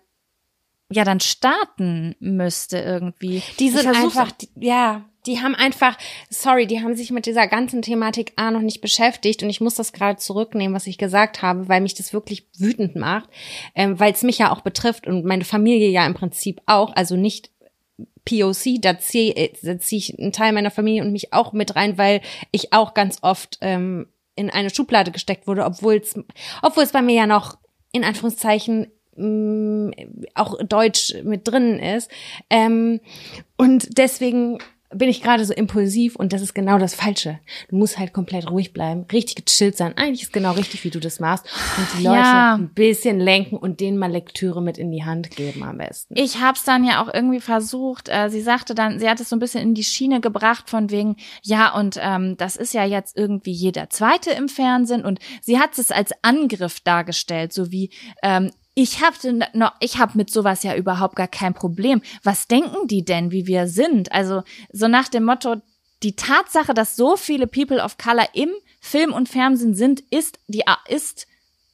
ja dann starten müsste irgendwie. Die sind einfach, die, ja, die haben einfach, sorry, die haben sich mit dieser ganzen Thematik A noch nicht beschäftigt und ich muss das gerade zurücknehmen, was ich gesagt habe, weil mich das wirklich wütend macht, ähm, weil es mich ja auch betrifft und meine Familie ja im Prinzip auch, also nicht POC, da ziehe äh, zieh ich einen Teil meiner Familie und mich auch mit rein, weil ich auch ganz oft ähm, in eine Schublade gesteckt wurde, obwohl es obwohl es bei mir ja noch in Anführungszeichen auch Deutsch mit drin ist. Ähm, und deswegen bin ich gerade so impulsiv und das ist genau das Falsche. Du musst halt komplett ruhig bleiben, richtig gechillt sein. Eigentlich ist genau richtig, wie du das machst und die Leute Ja. ein bisschen lenken und denen mal Lektüre mit in die Hand geben am besten. Ich hab's dann ja auch irgendwie versucht. Äh, sie sagte dann, sie hat es so ein bisschen in die Schiene gebracht von wegen, ja, und ähm, das ist ja jetzt irgendwie jeder Zweite im Fernsehen und sie hat es als Angriff dargestellt, so wie ähm, ich habe noch, ich habe mit sowas ja überhaupt gar kein Problem. Was denken die denn, wie wir sind? Also so nach dem Motto, die Tatsache, dass so viele People of Color im Film und Fernsehen sind, ist die ist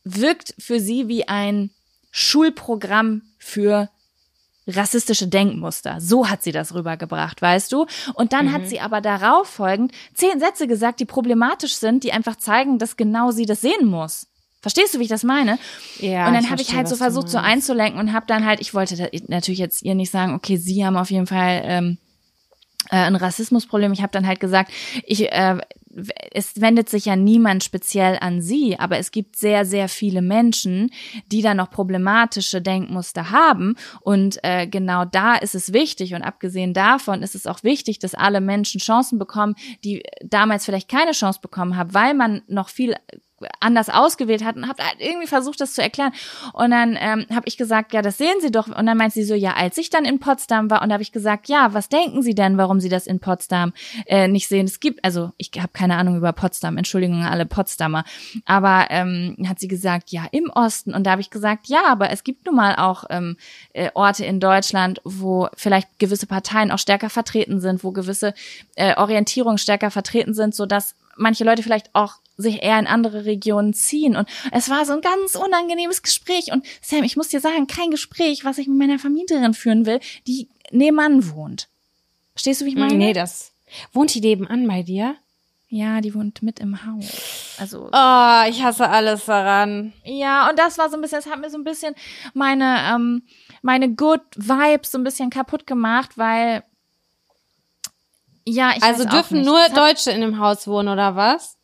wirkt für sie wie ein Schulprogramm für rassistische Denkmuster. So hat sie das rübergebracht, weißt du? Und dann hat sie aber darauf folgend zehn Sätze gesagt, die problematisch sind, die einfach zeigen, dass genau sie das sehen muss. Verstehst du, wie ich das meine? Ja, und dann habe ich halt so versucht, so einzulenken und habe dann halt, ich wollte natürlich jetzt ihr nicht sagen, okay, sie haben auf jeden Fall ähm, äh, ein Rassismusproblem. Ich habe dann halt gesagt, ich äh, es wendet sich ja niemand speziell an sie, aber es gibt sehr, sehr viele Menschen, die da noch problematische Denkmuster haben. Und äh, genau da ist es wichtig. Und abgesehen davon ist es auch wichtig, dass alle Menschen Chancen bekommen, die damals vielleicht keine Chance bekommen haben, weil man noch viel anders ausgewählt hat und habe halt irgendwie versucht, das zu erklären. Und dann ähm, habe ich gesagt, ja, das sehen Sie doch. Und dann meint sie so, ja, als ich dann in Potsdam war, und habe ich gesagt, ja, was denken Sie denn, warum Sie das in Potsdam äh, nicht sehen? Es gibt, also ich habe keine Ahnung über Potsdam, Entschuldigung alle Potsdamer, aber ähm, hat sie gesagt, ja, im Osten. Und da habe ich gesagt, ja, aber es gibt nun mal auch ähm, äh, Orte in Deutschland, wo vielleicht gewisse Parteien auch stärker vertreten sind, wo gewisse äh, Orientierungen stärker vertreten sind, so dass manche Leute vielleicht auch sich eher in andere Regionen ziehen. Und es war so ein ganz unangenehmes Gespräch. Und Sam, ich muss dir sagen, kein Gespräch, was ich mit meiner Familie drin führen will, die nebenan wohnt. Verstehst du, wie ich meine? Nee, das. Wohnt die nebenan bei dir? Ja, die wohnt mit im Haus. Also Oh, ich hasse alles daran. ja, und das war so ein bisschen, es hat mir so ein bisschen meine ähm, meine Good Vibes so ein bisschen kaputt gemacht, weil ja, ich Also dürfen nur Deutsche in dem Haus wohnen, oder was?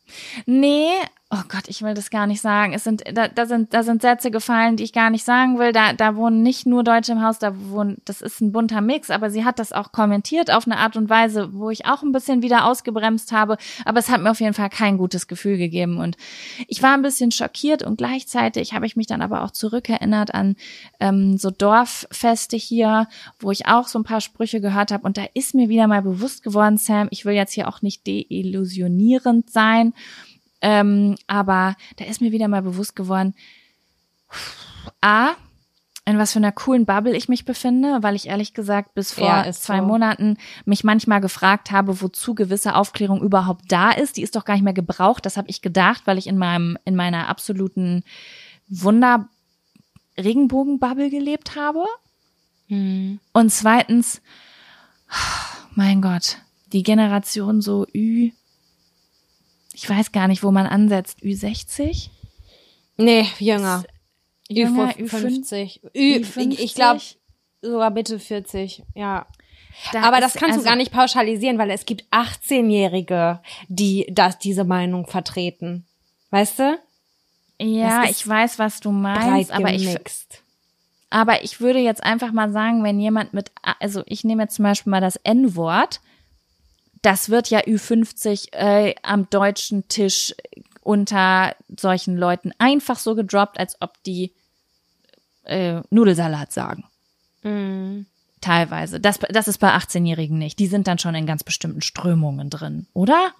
Nee, oh Gott, ich will das gar nicht sagen. Es sind, da, da sind, da sind Sätze gefallen, die ich gar nicht sagen will. Da, da wohnen nicht nur Deutsche im Haus, da wohnen, das ist ein bunter Mix, aber sie hat das auch kommentiert auf eine Art und Weise, wo ich auch ein bisschen wieder ausgebremst habe. Aber es hat mir auf jeden Fall kein gutes Gefühl gegeben. Und ich war ein bisschen schockiert und gleichzeitig habe ich mich dann aber auch zurückerinnert an ähm, so Dorffeste hier, wo ich auch so ein paar Sprüche gehört habe. Und da ist mir wieder mal bewusst geworden, Sam, ich will jetzt hier auch nicht deillusionierend sein. Ähm, aber da ist mir wieder mal bewusst geworden, A, in was für einer coolen Bubble ich mich befinde, weil ich ehrlich gesagt bis vor Ja, zwei so. Monaten mich manchmal gefragt habe, wozu gewisse Aufklärung überhaupt da ist. Die ist doch gar nicht mehr gebraucht. Das habe ich gedacht, weil ich in meinem in meiner absoluten Wunder Regenbogenbubble gelebt habe. Hm. Und zweitens, mein Gott, die Generation so Ü, ich weiß gar nicht, wo man ansetzt, Ü60? Nee, jünger. Jünger, Ü50. Ü50? Ü, ich glaube sogar bitte 40, ja. Da Aber das kannst also, du gar nicht pauschalisieren, weil es gibt 18-Jährige, die das, diese Meinung vertreten. Weißt du? Ja, ich weiß, was du meinst, aber ich, aber ich würde jetzt einfach mal sagen, wenn jemand mit, also ich nehme jetzt zum Beispiel mal das N-Wort, das wird ja Ü50 äh, am deutschen Tisch unter solchen Leuten einfach so gedroppt, als ob die äh, Nudelsalat sagen. Mhm. Teilweise. Das, das ist bei 18-Jährigen nicht. Die sind dann schon in ganz bestimmten Strömungen drin, oder?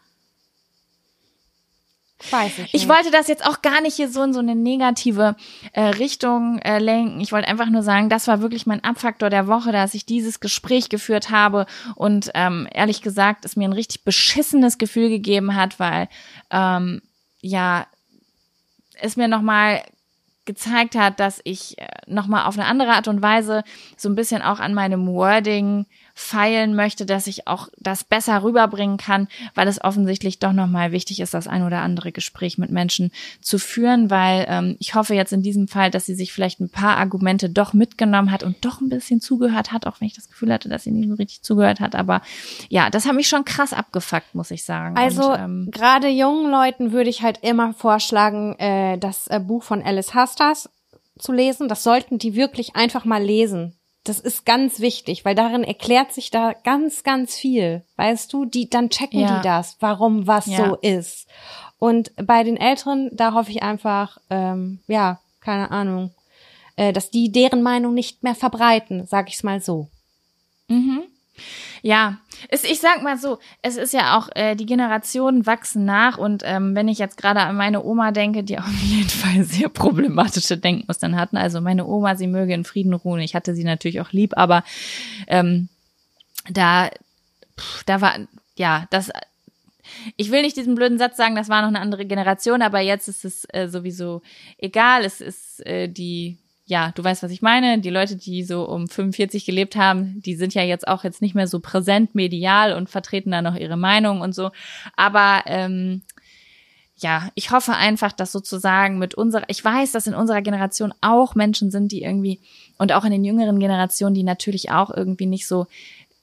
Weiß ich. Ich nicht. wollte das jetzt auch gar nicht hier so in so eine negative äh, Richtung äh, lenken. Ich wollte einfach nur sagen, das war wirklich mein Abfaktor der Woche, dass ich dieses Gespräch geführt habe und ähm, ehrlich gesagt es mir ein richtig beschissenes Gefühl gegeben hat, weil ähm, ja es mir nochmal gezeigt hat, dass ich äh, nochmal auf eine andere Art und Weise so ein bisschen auch an meinem Wording feilen möchte, dass ich auch das besser rüberbringen kann, weil es offensichtlich doch nochmal wichtig ist, das ein oder andere Gespräch mit Menschen zu führen, weil ähm, ich hoffe jetzt in diesem Fall, dass sie sich vielleicht ein paar Argumente doch mitgenommen hat und doch ein bisschen zugehört hat, auch wenn ich das Gefühl hatte, dass sie nicht so richtig zugehört hat. Aber ja, das hat mich schon krass abgefuckt, muss ich sagen. Also ähm, gerade jungen Leuten würde ich halt immer vorschlagen, äh, das äh, Buch von Alice Hastas zu lesen. Das sollten die wirklich einfach mal lesen. Das ist ganz wichtig, weil darin erklärt sich da ganz, ganz viel. Weißt du, die, dann checken Ja. die das, warum was Ja. so ist. Und bei den Älteren, da hoffe ich einfach, ähm, ja, keine Ahnung, äh, dass die deren Meinung nicht mehr verbreiten, sag ich's mal so. Mhm. Ja, es, ich sag mal so, es ist ja auch, äh, die Generationen wachsen nach und ähm, wenn ich jetzt gerade an meine Oma denke, die auf jeden Fall sehr problematische Denkmustern hatten, also meine Oma, sie möge in Frieden ruhen, ich hatte sie natürlich auch lieb, aber ähm, da, pff, da war, ja, das, ich will nicht diesen blöden Satz sagen, das war noch eine andere Generation, aber jetzt ist es äh, sowieso egal, es ist äh, die ja, du weißt, was ich meine. Die Leute, die so um 45 gelebt haben, die sind ja jetzt auch jetzt nicht mehr so präsent medial und vertreten da noch ihre Meinung und so. Aber ähm, ja, ich hoffe einfach, dass sozusagen mit unserer, ich weiß, dass in unserer Generation auch Menschen sind, die irgendwie und auch in den jüngeren Generationen, die natürlich auch irgendwie nicht so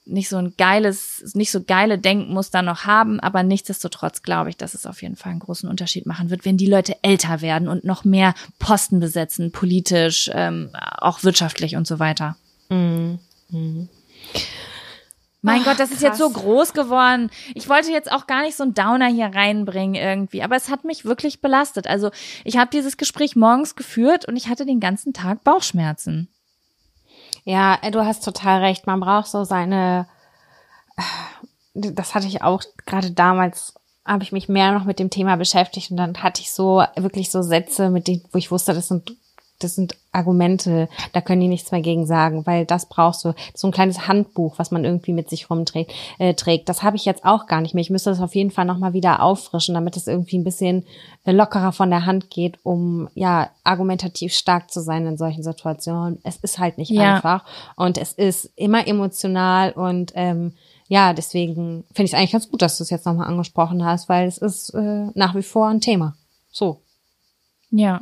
nicht so ein geiles, nicht so geile Denkmuster noch haben, aber nichtsdestotrotz glaube ich, dass es auf jeden Fall einen großen Unterschied machen wird, wenn die Leute älter werden und noch mehr Posten besetzen, politisch, ähm, auch wirtschaftlich und so weiter. Mhm. Mein Ach, Gott, das ist jetzt so krass. groß geworden. Ich wollte jetzt auch gar nicht so einen Downer hier reinbringen irgendwie, aber es hat mich wirklich belastet. Also ich habe dieses Gespräch morgens geführt und ich hatte den ganzen Tag Bauchschmerzen. Ja, äh, du hast total recht. Man braucht so seine, äh, das hatte ich auch gerade damals, habe ich mich mehr noch mit dem Thema beschäftigt und dann hatte ich so wirklich so Sätze, mit denen, wo ich wusste, das sind das sind Argumente, da können die nichts mehr gegen sagen, weil das brauchst du. So ein kleines Handbuch, was man irgendwie mit sich rumträgt. Äh, trägt. Das habe ich jetzt auch gar nicht mehr. Ich müsste das auf jeden Fall nochmal wieder auffrischen, damit es irgendwie ein bisschen äh, lockerer von der Hand geht, um ja argumentativ stark zu sein in solchen Situationen. Es ist halt nicht Ja. einfach und es ist immer emotional und ähm, ja, deswegen finde ich es eigentlich ganz gut, dass du es jetzt nochmal angesprochen hast, weil es ist äh, nach wie vor ein Thema. So. Ja.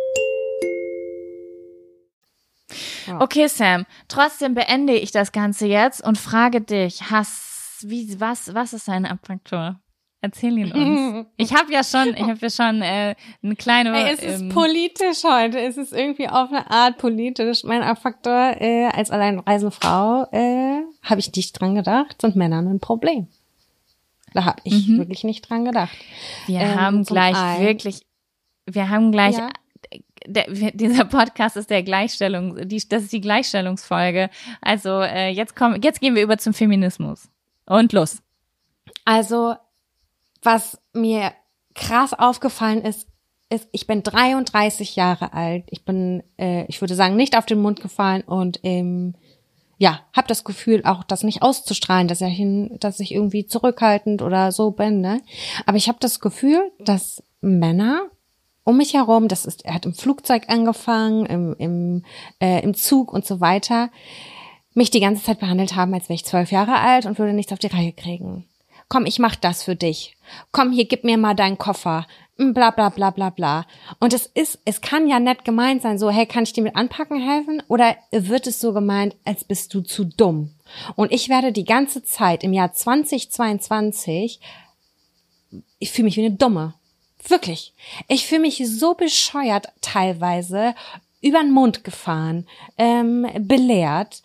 Okay, Sam, trotzdem beende ich das Ganze jetzt und frage dich, hast, wie, was, was ist dein Abfaktor? Erzähl ihn uns. Ich habe ja schon, ich habe ja schon äh, eine kleine. Ey, es ist ähm, politisch heute. Es ist irgendwie auf eine Art politisch. Mein Abfaktor äh, als alleinreisende Frau äh, habe ich nicht dran gedacht, sind Männer ein Problem. Da habe ich Mhm. wirklich nicht dran gedacht. wir ähm, haben gleich einen- wirklich, wir haben gleich. Ja. Der, dieser Podcast ist der Gleichstellung, die, das ist die Gleichstellungsfolge. Also äh, jetzt kommen, jetzt gehen wir über zum Feminismus und los. Also, was mir krass aufgefallen ist, ist, ich bin 33 Jahre alt. Ich bin, äh, ich würde sagen, nicht auf den Mund gefallen und ähm, ja, habe das Gefühl, auch das nicht auszustrahlen, dass ich, dass ich irgendwie zurückhaltend oder so bin. Ne? Aber ich habe das Gefühl, dass Männer um mich herum, das ist, er hat im Flugzeug angefangen, im, im, äh, im Zug und so weiter, mich die ganze Zeit behandelt haben, als wäre ich zwölf Jahre alt und würde nichts auf die Reihe kriegen. komm, ich mach das für dich. Komm, hier, gib mir mal deinen Koffer. Bla bla bla bla bla. Und es ist, es kann ja nett gemeint sein, so, hey, kann ich dir mit anpacken helfen? Oder wird es so gemeint, als bist du zu dumm? Und ich werde die ganze Zeit im Jahr 2022, ich fühle mich wie eine Dumme. Wirklich. Ich fühle mich so bescheuert teilweise über den Mund gefahren, ähm, belehrt,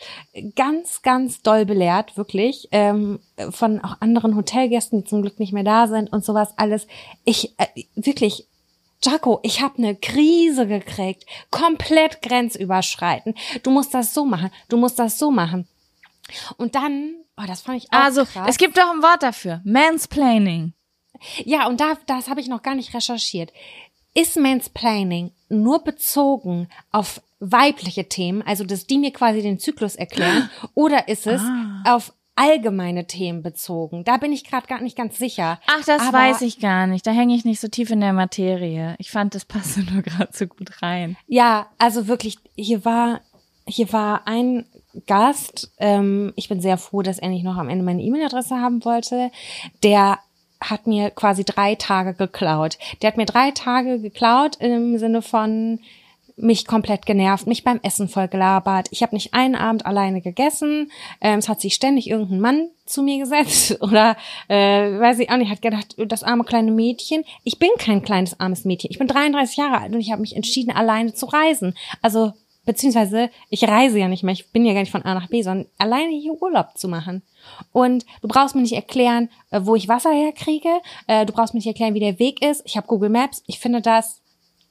ganz, ganz doll belehrt, wirklich, ähm, von auch anderen Hotelgästen, die zum Glück nicht mehr da sind und sowas alles. Ich, äh, wirklich, Jaco, ich habe eine Krise gekriegt, komplett grenzüberschreitend. Du musst das so machen, du musst das so machen. Und dann, oh, das fand ich auch Also, krass. es gibt doch ein Wort dafür. Mansplaining. Ja, und da, das habe ich noch gar nicht recherchiert. Ist Mansplaining nur bezogen auf weibliche Themen, also dass die mir quasi den Zyklus erklären, oder ist es Ah. auf allgemeine Themen bezogen? Da bin ich gerade gar nicht ganz sicher. Ach, das Aber- weiß ich gar nicht. Da hänge ich nicht so tief in der Materie. Ich fand, das passte nur gerade so gut rein. Ja, also wirklich, hier war, hier war ein Gast, ähm, ich bin sehr froh, dass er nicht noch am Ende meine E-Mail-Adresse haben wollte, der hat mir quasi drei Tage geklaut. Der hat mir drei Tage geklaut im Sinne von mich komplett genervt, mich beim Essen voll gelabert. Ich habe nicht einen Abend alleine gegessen. Ähm, es hat sich ständig irgendein Mann zu mir gesetzt oder äh, weiß ich auch nicht, hat gedacht, das arme kleine Mädchen. Ich bin kein kleines armes Mädchen. Ich bin 33 Jahre alt und ich habe mich entschieden, alleine zu reisen. Also beziehungsweise ich reise ja nicht mehr. Ich bin ja gar nicht von A nach B, sondern alleine hier Urlaub zu machen. Und du brauchst mir nicht erklären, äh, wo ich Wasser herkriege. Äh, Du brauchst mir nicht erklären, wie der Weg ist. Ich habe Google Maps. Ich finde das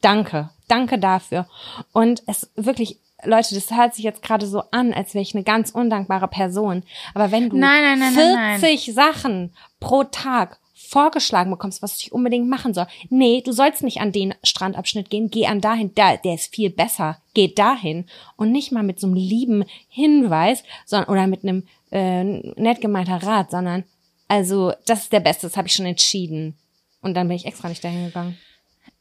Danke. Danke dafür. Und es wirklich, Leute, das hört sich jetzt gerade so an, als wäre ich eine ganz undankbare Person. Aber wenn du Nein, nein, nein, nein, 40 Sachen pro Tag vorgeschlagen bekommst, was ich unbedingt machen soll. Nee, du sollst nicht an den Strandabschnitt gehen, geh an dahin, da, der ist viel besser. Geh dahin und nicht mal mit so einem lieben Hinweis, sondern oder mit einem äh, nett gemeinter Rat, sondern also das ist der Beste, das habe ich schon entschieden. Und dann bin ich extra nicht dahin gegangen.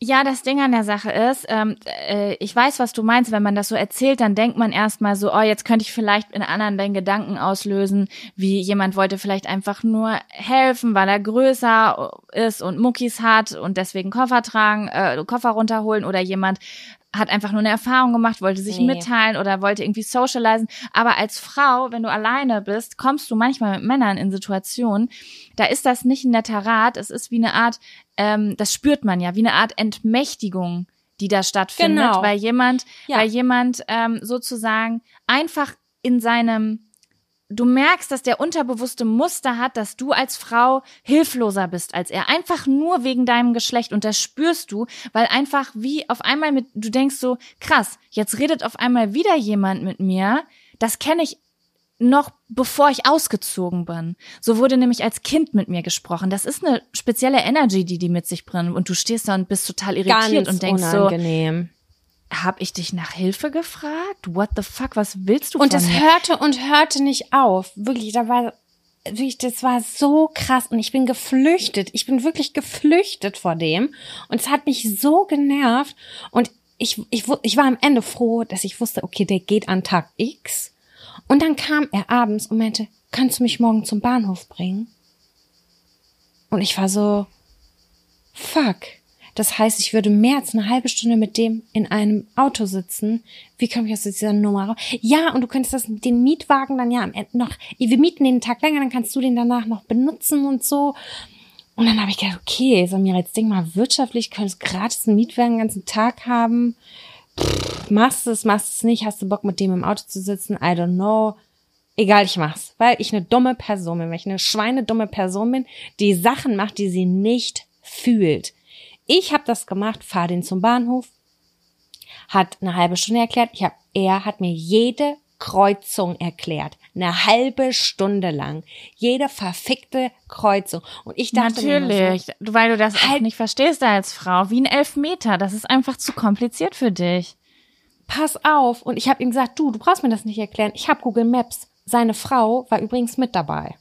Ja, das Ding an der Sache ist, ähm, äh, ich weiß, was du meinst. Wenn man das so erzählt, dann denkt man erstmal so, oh, jetzt könnte ich vielleicht in anderen den Gedanken auslösen, wie jemand wollte vielleicht einfach nur helfen, weil er größer ist und Muckis hat und deswegen Koffer tragen, äh, Koffer runterholen oder jemand hat einfach nur eine Erfahrung gemacht, wollte sich Nee. mitteilen oder wollte irgendwie socialisen. Aber als Frau, wenn du alleine bist, kommst du manchmal mit Männern in Situationen, da ist das nicht ein netter Rat, es ist wie eine Art, ähm, das spürt man ja, wie eine Art Entmächtigung, die da stattfindet, Genau. weil jemand, Ja. weil jemand ähm, sozusagen einfach in seinem Du merkst, dass der unterbewusste Muster hat, dass du als Frau hilfloser bist als er. Einfach nur wegen deinem Geschlecht. Und das spürst du, weil einfach wie auf einmal mit, du denkst so, krass, jetzt redet auf einmal wieder jemand mit mir. Das kenne ich noch bevor ich ausgezogen bin. So wurde nämlich als Kind mit mir gesprochen. Das ist eine spezielle Energy, die die mit sich bringen. Und du stehst da und bist total irritiert Ganz und denkst so, unangenehm. hab ich dich nach Hilfe gefragt? What the fuck? Was willst du Und es mir? hörte und hörte nicht auf. Wirklich, da war wirklich, das war so krass und ich bin geflüchtet. Ich bin wirklich geflüchtet vor dem und es hat mich so genervt und ich, ich, ich war am Ende froh, dass ich wusste, okay, der geht an Tag X. Und dann kam er abends und meinte, kannst du mich morgen zum Bahnhof bringen? Und ich war so, fuck. Das heißt, ich würde mehr als eine halbe Stunde mit dem in einem Auto sitzen. Wie komme ich aus dieser Nummer raus? Ja, und du könntest das, den Mietwagen dann ja am Ende noch, wir mieten den Tag länger, dann kannst du den danach noch benutzen und so. Und dann habe ich gedacht, okay, Samira, jetzt denk mal wirtschaftlich, könntest gratis einen Mietwagen den ganzen Tag haben. Machst du es, machst du es nicht, hast du Bock mit dem im Auto zu sitzen? I don't know. Egal, ich mach's, weil ich eine dumme Person bin, weil ich eine schweinedumme Person bin, die Sachen macht, die sie nicht fühlt. Ich habe das gemacht, fahr den zum Bahnhof, hat eine halbe Stunde erklärt. Ich hab, er hat mir jede Kreuzung erklärt, eine halbe Stunde lang, jede verfickte Kreuzung. Und ich dachte mir nur so, Natürlich, weil du das auch Halt- nicht verstehst als Frau, wie ein Elfmeter. Das ist einfach zu kompliziert für dich. pass auf. Und ich habe ihm gesagt, du, du brauchst mir das nicht erklären. Ich habe Google Maps. Seine Frau war übrigens mit dabei.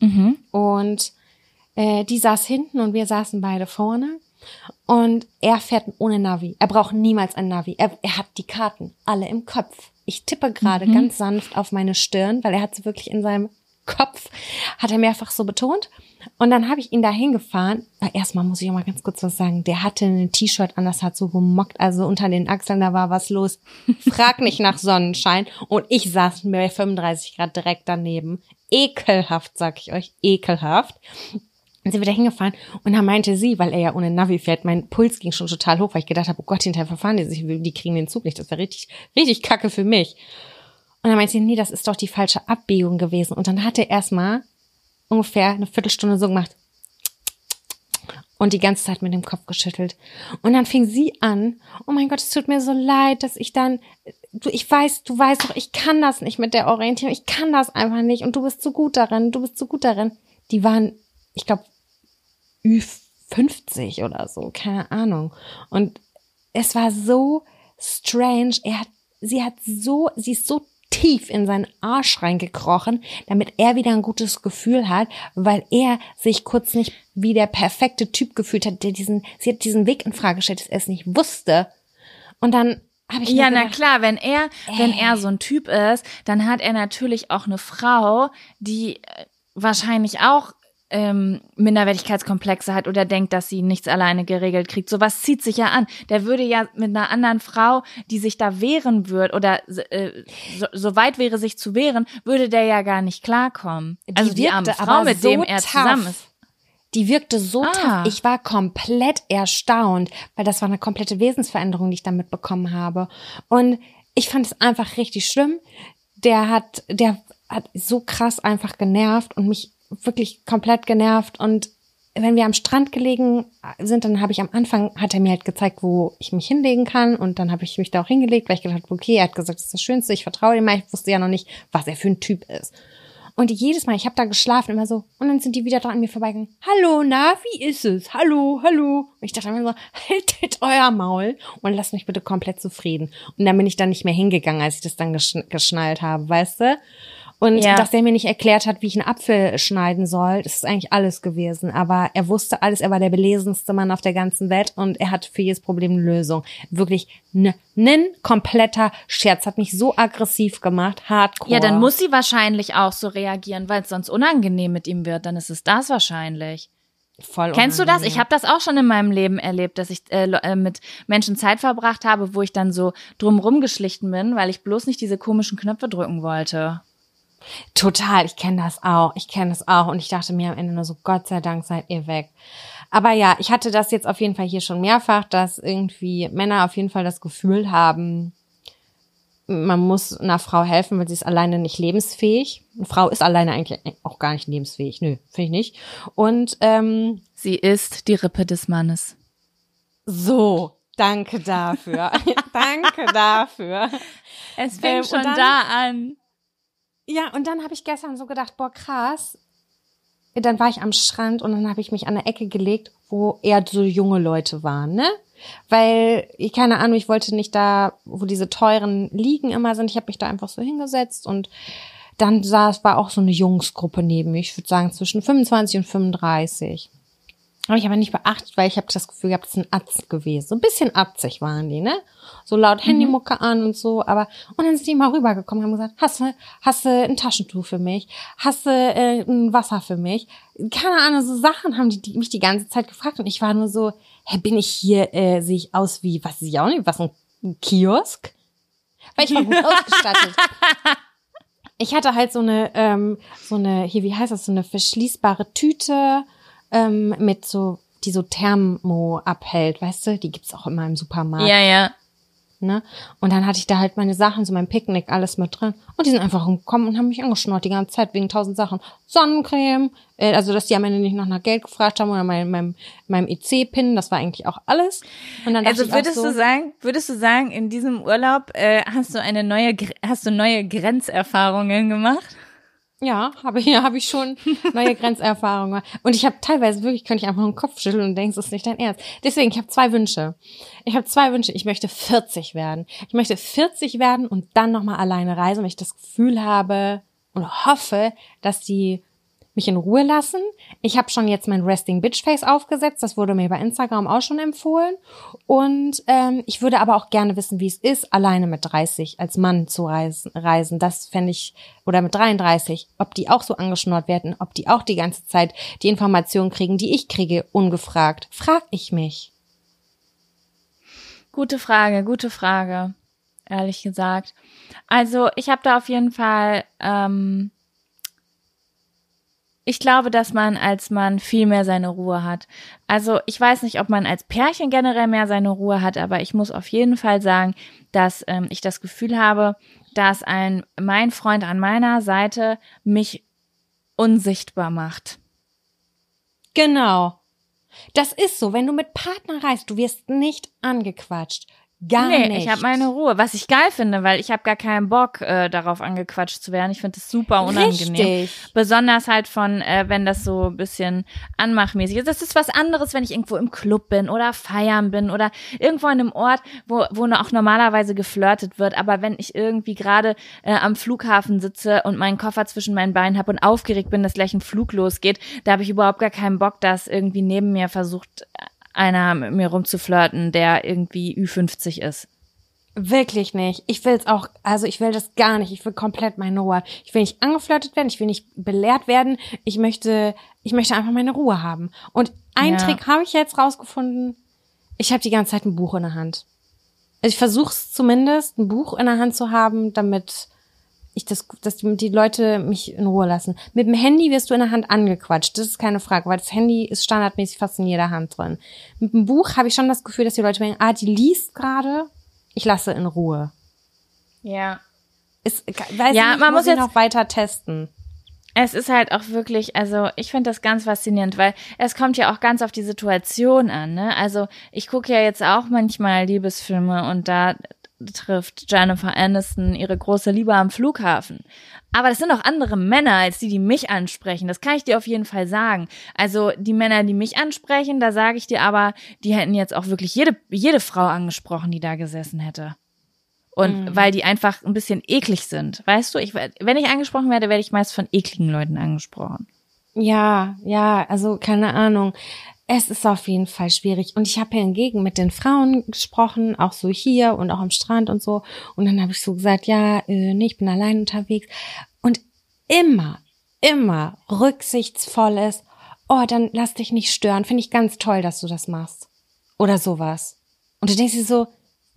Mhm. Und äh, die saß hinten und wir saßen beide vorne. Und er fährt ohne Navi. Er braucht niemals ein Navi. Er, er hat die Karten alle im Kopf. Ich tippe gerade ganz sanft auf meine Stirn, weil er hat sie wirklich in seinem Kopf, hat er mehrfach so betont. Und dann habe ich ihn da hingefahren. Erstmal muss ich auch mal ganz kurz was sagen. Der hatte ein T-Shirt an, das hat so gemockt. Also unter den Achseln, da war was los. Frag nicht nach Sonnenschein. Und ich saß bei 35 Grad direkt daneben. Ekelhaft, sag ich euch. Ekelhaft. Und sind wir da hingefahren und dann meinte sie, weil er ja ohne Navi fährt, mein Puls ging schon total hoch, weil ich gedacht habe, oh Gott, hinterher verfahren die sich, die kriegen den Zug nicht, das wäre richtig, richtig kacke für mich. Und dann meinte sie, nee, das ist doch die falsche Abbiegung gewesen. Und dann hat er erstmal ungefähr eine Viertelstunde so gemacht und die ganze Zeit mit dem Kopf geschüttelt. Und dann fing sie an, oh mein Gott, es tut mir so leid, dass ich dann, du, ich weiß, du weißt doch, ich kann das nicht mit der Orientierung, ich kann das einfach nicht und du bist so gut darin, du bist so gut darin. Die waren, ich glaube, Ü50 oder so, keine Ahnung. Und es war so strange, er hat, sie hat so, sie ist so tief in seinen Arsch reingekrochen, damit er wieder ein gutes Gefühl hat, weil er sich kurz nicht wie der perfekte Typ gefühlt hat, der diesen, sie hat diesen Weg in Frage gestellt, dass er es nicht wusste. Und dann habe ich Ja, gedacht, na klar, wenn er, wenn er so ein Typ ist, dann hat er natürlich auch eine Frau, die äh, wahrscheinlich auch ähm, Minderwertigkeitskomplexe hat oder denkt, dass sie nichts alleine geregelt kriegt. Sowas zieht sich ja an. Der würde ja mit einer anderen Frau, die sich da wehren würde oder äh, so, so weit wäre, sich zu wehren, würde der ja gar nicht klarkommen. Die also die arme wirkte Frau, mit so dem er tough. zusammen ist. Die wirkte so Ah. tough. Ich war komplett erstaunt, weil das war eine komplette Wesensveränderung, die ich damit bekommen habe. Und ich fand es einfach richtig schlimm. Der hat, der hat so krass einfach genervt und mich wirklich komplett genervt. Und wenn wir am Strand gelegen sind, dann habe ich am Anfang, hat er mir halt gezeigt, wo ich mich hinlegen kann. Und dann habe ich mich da auch hingelegt, weil ich gedacht habe, okay, er hat gesagt, das ist das Schönste, ich vertraue ihm mal. Ich wusste ja noch nicht, was er für ein Typ ist. Und jedes Mal, ich habe da geschlafen, immer so, und dann sind die wieder dran an mir vorbeigegangen. Hallo, na, wie ist es? Hallo, hallo. Und ich dachte immer so, haltet euer Maul und lasst mich bitte komplett zufrieden. Und dann bin ich dann nicht mehr hingegangen, als ich das dann geschn geschnallt habe, weißt du? Und Ja. dass er mir nicht erklärt hat, wie ich einen Apfel schneiden soll, das ist eigentlich alles gewesen. Aber er wusste alles, er war der belesenste Mann auf der ganzen Welt und er hat für jedes Problem eine Lösung. Wirklich ein ne, kompletter Scherz. Hat mich so aggressiv gemacht, hardcore. Ja, dann muss sie wahrscheinlich auch so reagieren, weil es sonst unangenehm mit ihm wird. Dann ist es das wahrscheinlich. Voll Kennst du das? Ich habe das auch schon in meinem Leben erlebt, dass ich äh, äh, mit Menschen Zeit verbracht habe, wo ich dann so drumrum geschlichten bin, weil ich bloß nicht diese komischen Knöpfe drücken wollte. Total, ich kenne das auch. Ich kenne das auch. Und ich dachte mir am Ende nur so, Gott sei Dank seid ihr weg. Aber ja, ich hatte das jetzt auf jeden Fall hier schon mehrfach, dass irgendwie Männer auf jeden Fall das Gefühl haben, man muss einer Frau helfen, weil sie ist alleine nicht lebensfähig. Eine Frau ist alleine eigentlich auch gar nicht lebensfähig. Nö, finde ich nicht. Und ähm, Sie ist die Rippe des Mannes. so, danke dafür. danke dafür. Es Ähm, fängt und schon dann- da an. Ja, und dann habe ich gestern so gedacht, boah, krass. Dann war ich am Strand und dann habe ich mich an eine Ecke gelegt, wo eher so junge Leute waren, ne? Weil, ich keine Ahnung, ich wollte nicht da, wo diese teuren Liegen immer sind. Ich habe mich da einfach so hingesetzt und dann saß, war auch so eine Jungsgruppe neben mir. Ich würde sagen zwischen 25 und 35. Habe ich aber nicht beachtet, weil ich habe das Gefühl gehabt, ist ein Atz gewesen. So ein bisschen atzig waren die, ne? So laut Handymucke an und so, aber und dann sind die mal rübergekommen und haben gesagt, hast du, hast du ein Taschentuch für mich? Hast du äh, ein Wasser für mich? Keine Ahnung, so Sachen haben die, die mich die ganze Zeit gefragt und ich war nur so, hä, bin ich hier, äh, sehe ich aus wie, weiß ich auch nicht, was ein Kiosk? Weil ich war gut ausgestattet. Ich hatte halt so eine, ähm, so eine, hier, wie heißt das, so eine verschließbare Tüte ähm, mit so, die so Thermo abhält, weißt du? Die gibt's auch immer im Supermarkt. Ja, ja. Ne? Und dann hatte ich da halt meine Sachen, so mein Picknick, alles mit drin. Und die sind einfach rumgekommen und haben mich angeschnurrt die ganze Zeit wegen tausend Sachen. Sonnencreme, äh, also dass die am Ende nicht noch nach Geld gefragt haben oder mein, meinem, meinem EC-Pin, das war eigentlich auch alles. Und dann dachte Also würdest so, du sagen, würdest du sagen, in diesem Urlaub äh, hast du eine neue, hast du neue Grenzerfahrungen gemacht? Ja, habe ja, habe ich schon neue Grenzerfahrungen. Und ich habe teilweise wirklich, könnte ich einfach den Kopf schütteln und denkst, das ist nicht dein Ernst. Deswegen, ich habe zwei Wünsche. Ich habe zwei Wünsche. Ich möchte 40 werden. Ich möchte 40 werden und dann nochmal alleine reisen, weil ich das Gefühl habe und hoffe, dass die mich in Ruhe lassen. Ich habe schon jetzt mein Resting Bitch Face aufgesetzt. Das wurde mir bei Instagram auch schon empfohlen. Und ähm, ich würde aber auch gerne wissen, wie es ist, alleine mit 30 als Mann zu reisen. reisen. Das fände ich, oder mit 33, ob die auch so angeschnurrt werden, ob die auch die ganze Zeit die Informationen kriegen, die ich kriege, ungefragt. Frag ich mich. Gute Frage, gute Frage, ehrlich gesagt. Also ich habe da auf jeden Fall ähm, ich glaube, dass man als Mann viel mehr seine Ruhe hat. Also ich weiß nicht, ob man als Pärchen generell mehr seine Ruhe hat, aber ich muss auf jeden Fall sagen, dass ähm, ich das Gefühl habe, dass ein mein Freund an meiner Seite mich unsichtbar macht. Genau. Das ist so, wenn du mit Partner reist, du wirst nicht angequatscht. Gar nee, nicht. ich habe meine Ruhe, was ich geil finde, weil ich habe gar keinen Bock äh, darauf angequatscht zu werden. Ich finde das super unangenehm. Richtig. Besonders halt von, äh, wenn das so ein bisschen anmachmäßig ist. Das ist was anderes, wenn ich irgendwo im Club bin oder feiern bin oder irgendwo an einem Ort, wo, wo auch normalerweise geflirtet wird. Aber wenn ich irgendwie gerade äh, am Flughafen sitze und meinen Koffer zwischen meinen Beinen habe und aufgeregt bin, dass gleich ein Flug losgeht, da habe ich überhaupt gar keinen Bock, dass irgendwie neben mir versucht einer mit mir rumzuflirten, der irgendwie Ü50 ist. Wirklich nicht. Ich will es auch, also ich will das gar nicht. Ich will komplett meine Ruhe. Ich will nicht angeflirtet werden, ich will nicht belehrt werden. Ich möchte, ich möchte einfach meine Ruhe haben. Und ein Ja. Trick habe ich jetzt rausgefunden. Ich habe die ganze Zeit ein Buch in der Hand. Also ich versuche es zumindest, ein Buch in der Hand zu haben, damit ich das, dass die Leute mich in Ruhe lassen. Mit dem Handy wirst du in der Hand angequatscht. Das ist keine Frage, weil das Handy ist standardmäßig fast in jeder Hand drin. Mit dem Buch habe ich schon das Gefühl, dass die Leute denken, ah, die liest gerade. Ich lasse in Ruhe. Ja. Ist, weiß Ja, nicht, man muss jetzt- noch weiter testen. Es ist halt auch wirklich, also ich finde das ganz faszinierend, weil es kommt ja auch ganz auf die Situation an. Ne? Also ich gucke ja jetzt auch manchmal Liebesfilme und da trifft Jennifer Aniston ihre große Liebe am Flughafen. Aber das sind auch andere Männer als die, die mich ansprechen. Das kann ich dir auf jeden Fall sagen. Also die Männer, die mich ansprechen, da sage ich dir aber, die hätten jetzt auch wirklich jede, jede Frau angesprochen, die da gesessen hätte. Und weil die einfach ein bisschen eklig sind. Weißt du, ich, wenn ich angesprochen werde, werde ich meist von ekligen Leuten angesprochen. Ja, ja, also keine Ahnung. Es ist auf jeden Fall schwierig. Und ich habe hingegen mit den Frauen gesprochen, auch so hier und auch am Strand und so. Und dann habe ich so gesagt, ja, äh, nee, ich bin allein unterwegs. Und immer, immer rücksichtsvolles, oh, dann lass dich nicht stören. Finde ich ganz toll, dass du das machst. Oder sowas. Und du denkst dir so,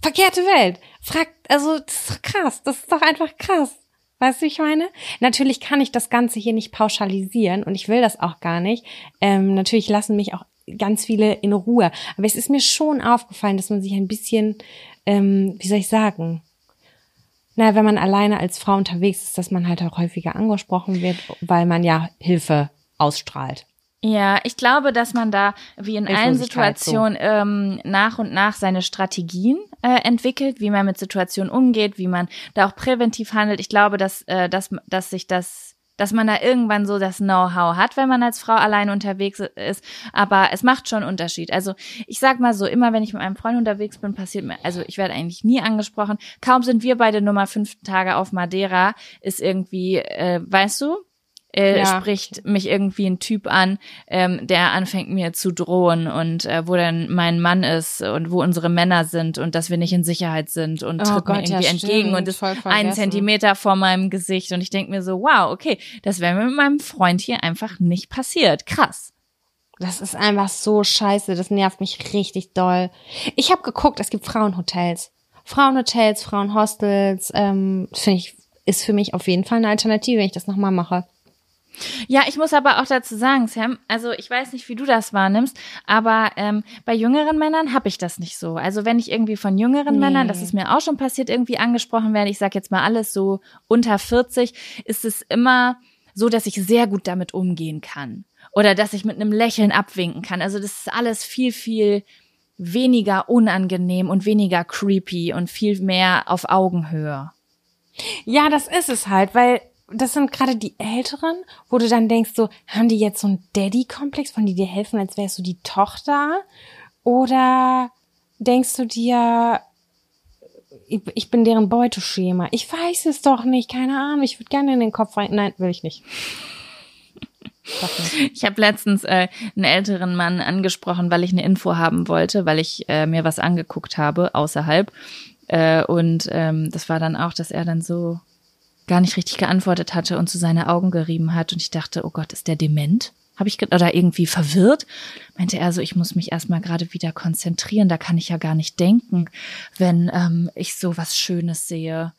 verkehrte Welt. Frag, also, das ist doch krass. Das ist doch einfach krass. Weißt du, ich meine? Natürlich kann ich das Ganze hier nicht pauschalisieren und ich will das auch gar nicht. Ähm, natürlich lassen mich auch ganz viele in Ruhe. Aber es ist mir schon aufgefallen, dass man sich ein bisschen, ähm, wie soll ich sagen, na, wenn man alleine als Frau unterwegs ist, dass man halt auch häufiger angesprochen wird, weil man ja Hilfe ausstrahlt. Ja, ich glaube, dass man da wie in allen Hilflosigkeit, so. Situationen ähm, nach und nach seine Strategien äh, entwickelt, wie man mit Situationen umgeht, wie man da auch präventiv handelt. Ich glaube, dass, äh, dass, dass sich das, dass man da irgendwann so das Know-how hat, wenn man als Frau allein unterwegs ist. Aber es macht schon Unterschied. Also ich sag mal so, immer wenn ich mit meinem Freund unterwegs bin, passiert mir, also ich werde eigentlich nie angesprochen. Kaum sind wir beide Nummer fünf Tage auf Madeira, ist irgendwie, äh, weißt du, äh, Ja. spricht mich irgendwie ein Typ an, ähm, der anfängt mir zu drohen und äh, wo dann mein Mann ist und wo unsere Männer sind und dass wir nicht in Sicherheit sind und Oh tritt mir Gott, ja, irgendwie entgegen stimmt, und ist voll einen. Zentimeter vor meinem Gesicht und ich denk mir so, wow, okay, das wäre mir mit meinem Freund hier einfach nicht passiert. Krass. Das ist einfach so scheiße. Das nervt mich richtig doll. Ich habe geguckt, es gibt Frauenhotels. Frauenhotels, Frauenhostels, ähm, finde ich, ist für mich auf jeden Fall eine Alternative, wenn ich das nochmal mache. Ja, ich muss aber auch dazu sagen, Sam, also ich weiß nicht, wie du das wahrnimmst, aber ähm, bei jüngeren Männern habe ich das nicht so. Also wenn ich irgendwie von jüngeren Nee. Männern, das ist mir auch schon passiert, irgendwie angesprochen werde, ich sag jetzt mal alles so unter 40, ist es immer so, dass ich sehr gut damit umgehen kann. Oder dass ich mit einem Lächeln abwinken kann. Also das ist alles viel, viel weniger unangenehm und weniger creepy und viel mehr auf Augenhöhe. Ja, das ist es halt, weil das sind gerade die Älteren, wo du dann denkst, so, haben die jetzt so einen Daddy-Komplex, wollen die dir helfen, als wärst du die Tochter? Oder denkst du dir, ich, ich bin deren Beuteschema? Ich weiß es doch nicht, keine Ahnung, ich würde gerne in den Kopf rein. Nein, will ich nicht. Ich habe letztens äh, einen älteren Mann angesprochen, weil ich eine Info haben wollte, weil ich äh, mir was angeguckt habe außerhalb. Äh, und ähm, das war dann auch, dass er dann so gar nicht richtig geantwortet hatte und zu seine Augen gerieben hat. Und ich dachte, oh Gott, ist der dement? Habe ich oder irgendwie verwirrt? Meinte er so, ich muss mich erstmal gerade wieder konzentrieren. Da kann ich ja gar nicht denken, wenn ähm, ich so was Schönes sehe.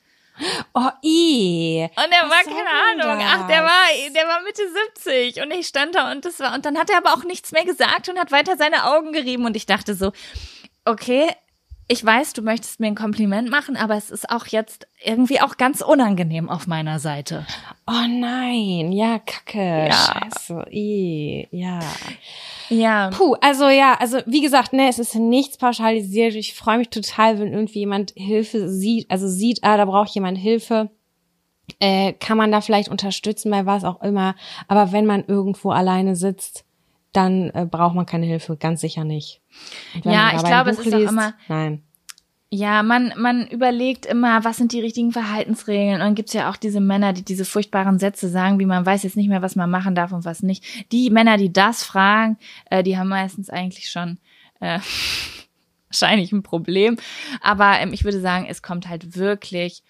Oh, i. Und er war, keine Ahnung, ach, der das? war, der war Mitte 70 und ich stand da und das war, und dann hat er aber auch nichts mehr gesagt und hat weiter seine Augen gerieben und ich dachte so, okay, ich weiß, du möchtest mir ein Kompliment machen, aber es ist auch jetzt irgendwie auch ganz unangenehm auf meiner Seite. Oh nein, ja, kacke. Ja. Scheiße, i. Ja. Ja. Puh, also ja, also wie gesagt, ne, es ist nichts pauschalisiert. Ich freue mich total, wenn irgendwie jemand Hilfe sieht, also sieht, ah, da braucht jemand Hilfe. Äh, kann man da vielleicht unterstützen bei was auch immer. Aber wenn man irgendwo alleine sitzt, dann äh, braucht man keine Hilfe, ganz sicher nicht. Ja, ich glaube, es ist auch liest, immer- Nein. Ja, man, man überlegt immer, was sind die richtigen Verhaltensregeln. Und dann gibt's ja auch diese Männer, die diese furchtbaren Sätze sagen, wie man weiß jetzt nicht mehr, was man machen darf und was nicht. Die Männer, die das fragen, äh, die haben meistens eigentlich schon äh, wahrscheinlich ein Problem. Aber ähm, ich würde sagen, es kommt halt wirklich,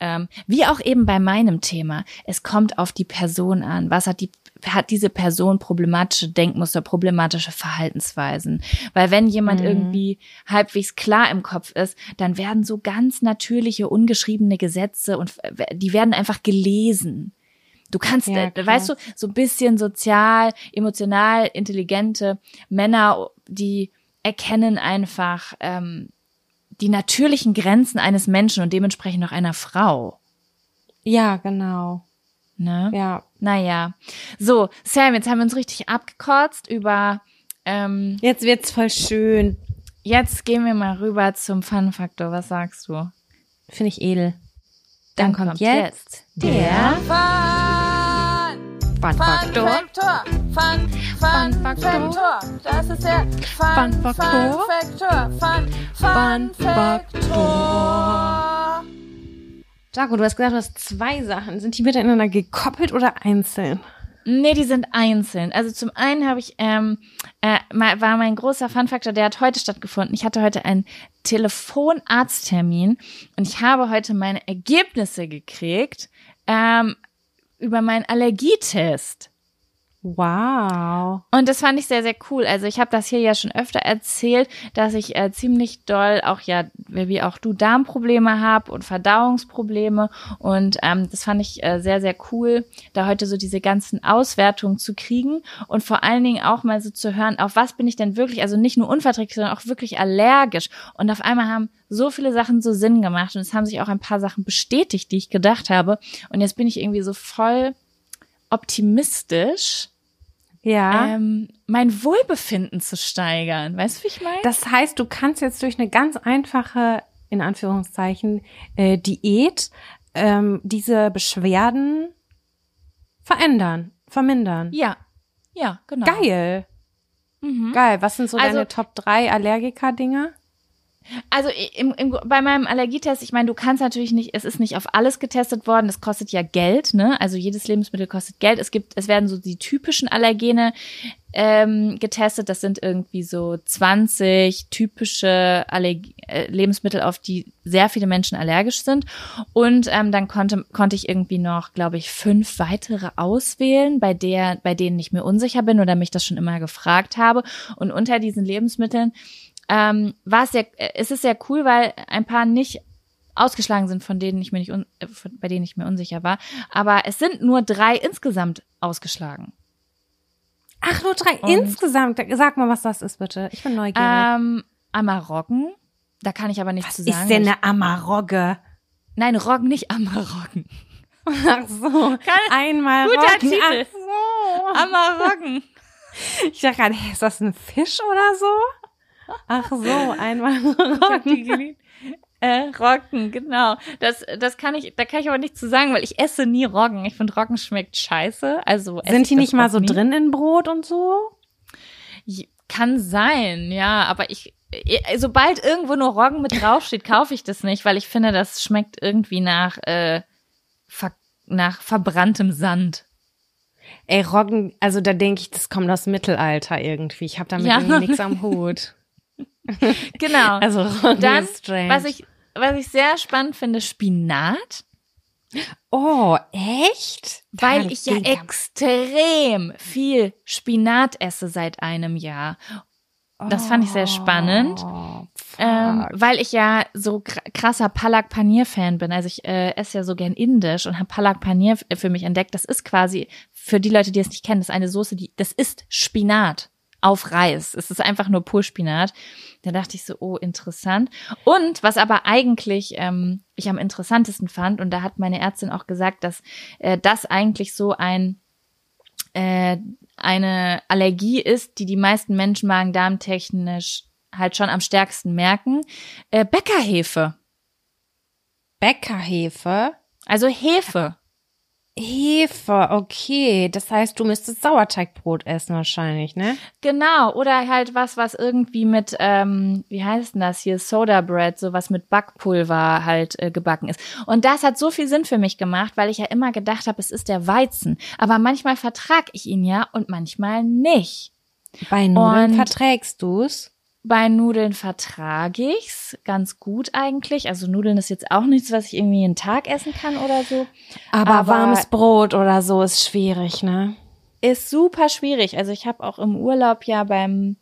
ähm, wie auch eben bei meinem Thema, es kommt auf die Person an. Was hat die hat diese Person problematische Denkmuster, problematische Verhaltensweisen. Weil wenn jemand Mhm. irgendwie halbwegs klar im Kopf ist, dann werden so ganz natürliche, ungeschriebene Gesetze und äh, die werden einfach gelesen. Du kannst, Ja, äh, weißt du, so ein bisschen sozial, emotional intelligente Männer, die erkennen einfach ähm, die natürlichen Grenzen eines Menschen und dementsprechend auch einer Frau. Ja, genau. Ne? Ja. Naja. So, Sam, jetzt haben wir uns richtig abgekotzt über. Ähm, Jetzt wird's voll schön. jetzt gehen wir mal rüber zum Fun-Faktor. Was sagst du? Finde ich edel. Dann, kommt, jetzt der Fun Faktor. Fun, Fun, Fun. Faktor. Das ist der Fun, Fun Faktor. Fun Faktor. Fun, Fun Fun. Faktor. Jaco, du hast gesagt, du hast zwei Sachen. Sind die miteinander gekoppelt oder einzeln? Nee, die sind einzeln. Also zum einen habe ich, ähm, äh, war mein großer Fun-Faktor, der hat heute stattgefunden. Ich hatte heute einen Telefonarzttermin und ich habe heute meine Ergebnisse gekriegt ähm, über meinen Allergietest. Wow. Und das fand ich sehr, sehr cool. Also ich habe das hier ja schon öfter erzählt, dass ich äh, ziemlich doll auch ja, wie auch du, Darmprobleme habe und Verdauungsprobleme. Und ähm, das fand ich äh, sehr, sehr cool, da heute so diese ganzen Auswertungen zu kriegen und vor allen Dingen auch mal so zu hören, auf was bin ich denn wirklich, also nicht nur unverträglich, sondern auch wirklich allergisch. Und auf einmal haben so viele Sachen so Sinn gemacht und es haben sich auch ein paar Sachen bestätigt, die ich gedacht habe. Und jetzt bin ich irgendwie so voll optimistisch Ja. ähm, mein Wohlbefinden zu steigern. Weißt du, wie ich meine? Das heißt, du kannst jetzt durch eine ganz einfache, in Anführungszeichen, äh, Diät ähm, diese Beschwerden verändern, vermindern. Ja, ja, genau. Geil. Mhm. Geil. Was sind so Also- deine Top 3 Allergiker-Dinger? Also im, im, bei meinem Allergietest, ich meine, du kannst natürlich nicht, es ist nicht auf alles getestet worden, es kostet ja Geld, ne? Also jedes Lebensmittel kostet Geld. Es gibt, es werden so die typischen Allergene ähm, getestet. Das sind irgendwie so 20 typische Allerg äh, Lebensmittel, auf die sehr viele Menschen allergisch sind. Und ähm, dann konnte, konnte ich irgendwie noch, glaube ich, fünf weitere auswählen, bei der, bei denen ich mir unsicher bin oder mich das schon immer gefragt habe. Und unter diesen Lebensmitteln ähm, war es sehr, äh, es ist sehr cool, weil ein paar nicht ausgeschlagen sind, von denen ich mir nicht, äh, von, bei denen ich mir unsicher war. Aber es sind nur drei insgesamt ausgeschlagen. Ach, nur drei Und- insgesamt. Sag mal, was das ist, bitte. Ich bin neugierig. Ähm, Amaroggen. Da kann ich aber nichts was zu ist sagen. denn weil eine Amarogge? nein, Roggen, nicht Amaroggen. Ach so. Einmal Guter Roggen. Titel. Ach so. Amaroggen. Ich dachte gerade, hä, ist das ein Fisch oder so? Ach so, einmal Roggen. Äh, Roggen, genau. Das, das kann ich, da kann ich aber nichts zu sagen, weil ich esse nie Roggen. Ich finde Roggen schmeckt scheiße. Also Sind die nicht mal so nie. drin in Brot und so? Kann sein, ja, aber ich, äh, sobald irgendwo nur Roggen mit draufsteht, kaufe ich das nicht, weil ich finde, das schmeckt irgendwie nach, äh, ver, nach verbranntem Sand. Ey, Roggen, also da denke ich, das kommt aus dem Mittelalter irgendwie. Ich habe damit Ja. nichts am Hut. Genau. Also Roggen Dann, ist strange. was ich, was ich sehr spannend finde, Spinat. oh, echt? Weil Kann ich ja extrem viel Spinat esse seit einem Jahr. Das fand ich sehr spannend. Oh. Ähm, weil ich ja so kr- krasser Palak Paneer Fan bin. Also ich äh, esse ja so gern indisch und habe Palak Paneer für mich entdeckt. Das ist quasi für die Leute, die es nicht kennen, das ist eine Soße, die das ist Spinat auf Reis. Es ist einfach nur pur Spinat. Da dachte ich so, oh interessant. Und was aber eigentlich ähm, ich am interessantesten fand und da hat meine Ärztin auch gesagt, dass äh, das eigentlich so ein äh, eine Allergie ist, die die meisten Menschen magen-darm-technisch halt schon am stärksten merken. Äh, Bäckerhefe. Bäckerhefe? Also Hefe. Hefe, okay. Das heißt, du müsstest Sauerteigbrot essen wahrscheinlich, ne? Genau. Oder halt was, was irgendwie mit, ähm, wie heißt denn das hier, Soda Bread, sowas mit Backpulver halt äh, gebacken ist. Und das hat so viel Sinn für mich gemacht, weil ich ja immer gedacht habe, es ist der Weizen. Aber manchmal vertrag ich ihn ja und manchmal nicht. Bei Nudeln Und- verträgst du's? Bei Nudeln vertrage ich's ganz gut eigentlich. Also Nudeln ist jetzt auch nichts, was ich irgendwie jeden Tag essen kann oder so. Aber, Aber- warmes Brot oder so ist schwierig, ne? Ist super schwierig. Also ich habe auch im Urlaub ja beim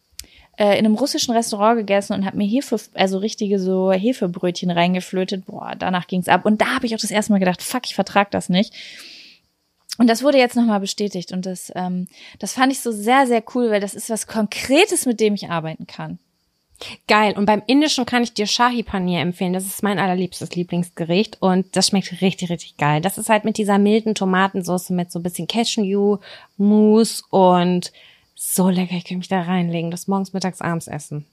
äh, in einem russischen Restaurant gegessen und habe mir Hefe, also richtige so Hefebrötchen reingeflötet. Boah, danach ging's ab. Und da habe ich auch das erste Mal gedacht, fuck, ich vertrag das nicht. Und das wurde jetzt nochmal bestätigt. Und das, ähm, das fand ich so sehr, sehr cool, weil das ist was Konkretes, mit dem ich arbeiten kann. Geil. Und beim Indischen kann ich dir Shahi Paneer empfehlen. Das ist mein allerliebstes Lieblingsgericht und das schmeckt richtig, richtig geil. Das ist halt mit dieser milden Tomatensauce mit so ein bisschen Cashew, Mousse und so lecker. Ich kann mich da reinlegen. Das morgens, mittags, abends essen.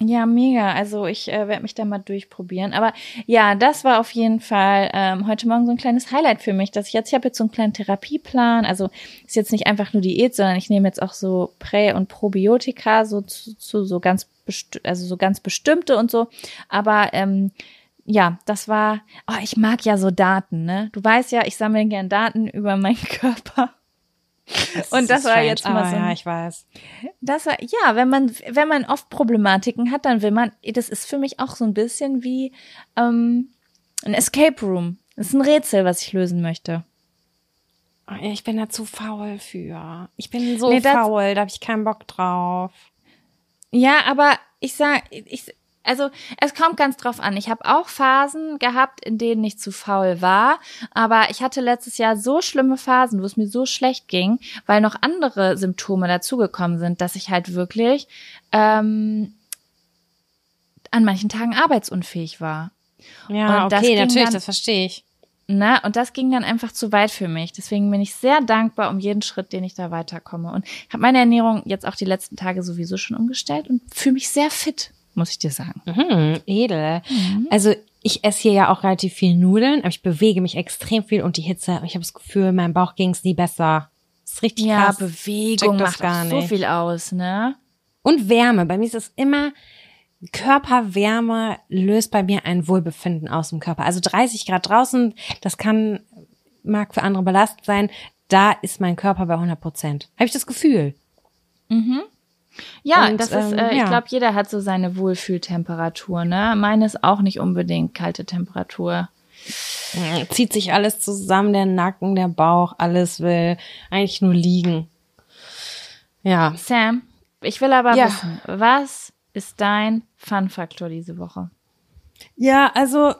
Ja, mega. Also ich äh, werde mich da mal durchprobieren. Aber ja, das war auf jeden Fall ähm, heute Morgen so ein kleines Highlight für mich, dass ich jetzt, ich habe jetzt so einen kleinen Therapieplan. Also ist jetzt nicht einfach nur Diät, sondern ich nehme jetzt auch so Prä- und Probiotika, so zu, zu so ganz also so ganz bestimmte und so. Aber ähm, ja, das war, oh, ich mag ja so Daten, ne? Du weißt ja, ich sammle gern Daten über meinen Körper. Und das war strange, jetzt mal so ein- Ja, ich weiß. Das war, ja, wenn man, wenn man oft Problematiken hat, dann will man, das ist für mich auch so ein bisschen wie ähm, ein Escape Room. Das ist ein Rätsel, was ich lösen möchte. Oh, Ich bin da zu faul für. Ich bin so Nee, faul, da habe ich keinen Bock drauf. Ja, aber ich sag, ich, also es kommt ganz drauf an. Ich habe auch Phasen gehabt, in denen ich zu faul war, aber ich hatte letztes Jahr so schlimme Phasen, wo es mir so schlecht ging, weil noch andere Symptome dazugekommen sind, dass ich halt wirklich ähm, an manchen Tagen arbeitsunfähig war. Ja, okay, natürlich, dann- das verstehe ich. Ne? Und das ging dann einfach zu weit für mich. Deswegen bin ich sehr dankbar um jeden Schritt, den ich da weiterkomme. Und habe meine Ernährung jetzt auch die letzten Tage sowieso schon umgestellt und fühle mich sehr fit, muss ich dir sagen. Mhm, edel. Also ich esse hier ja auch relativ viel Nudeln, aber ich bewege mich extrem viel und die Hitze, ich habe das Gefühl, meinem Bauch ging es nie besser. Das ist richtig Ja, krass. Bewegung macht gar auch so nicht. viel aus, ne? Und Wärme. Bei mir ist es immer, Körperwärme löst bei mir ein Wohlbefinden aus dem Körper. Also 30 Grad draußen, das kann, mag für andere belastend sein. Da ist mein Körper bei 100 Prozent. Habe ich das Gefühl. Ja, Und, das ist, ähm, äh, ich ja. glaube, jeder hat so seine Wohlfühltemperatur, ne? Meine ist auch nicht unbedingt kalte Temperatur. Zieht sich alles zusammen, der Nacken, der Bauch, alles will eigentlich nur liegen. Ja. Sam, ich will aber Ja. wissen, was ist dein Fun-Faktor diese Woche? Ja, also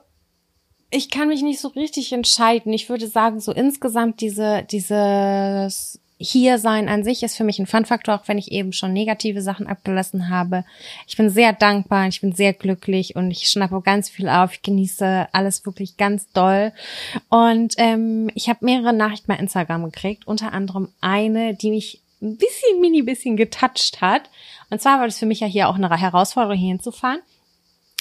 ich kann mich nicht so richtig entscheiden. Ich würde sagen, so insgesamt diese, dieses Hier-Sein an sich ist für mich ein Fun-Faktor, auch wenn ich eben schon negative Sachen abgelassen habe. Ich bin sehr dankbar, ich bin sehr glücklich und ich schnappe ganz viel auf. Ich genieße alles wirklich ganz doll. Und ähm, ich habe mehrere Nachrichten bei Instagram gekriegt, unter anderem eine, die mich ein bisschen, mini bisschen getoucht hat. Und zwar war das für mich ja hier auch eine Herausforderung, hier hinzufahren.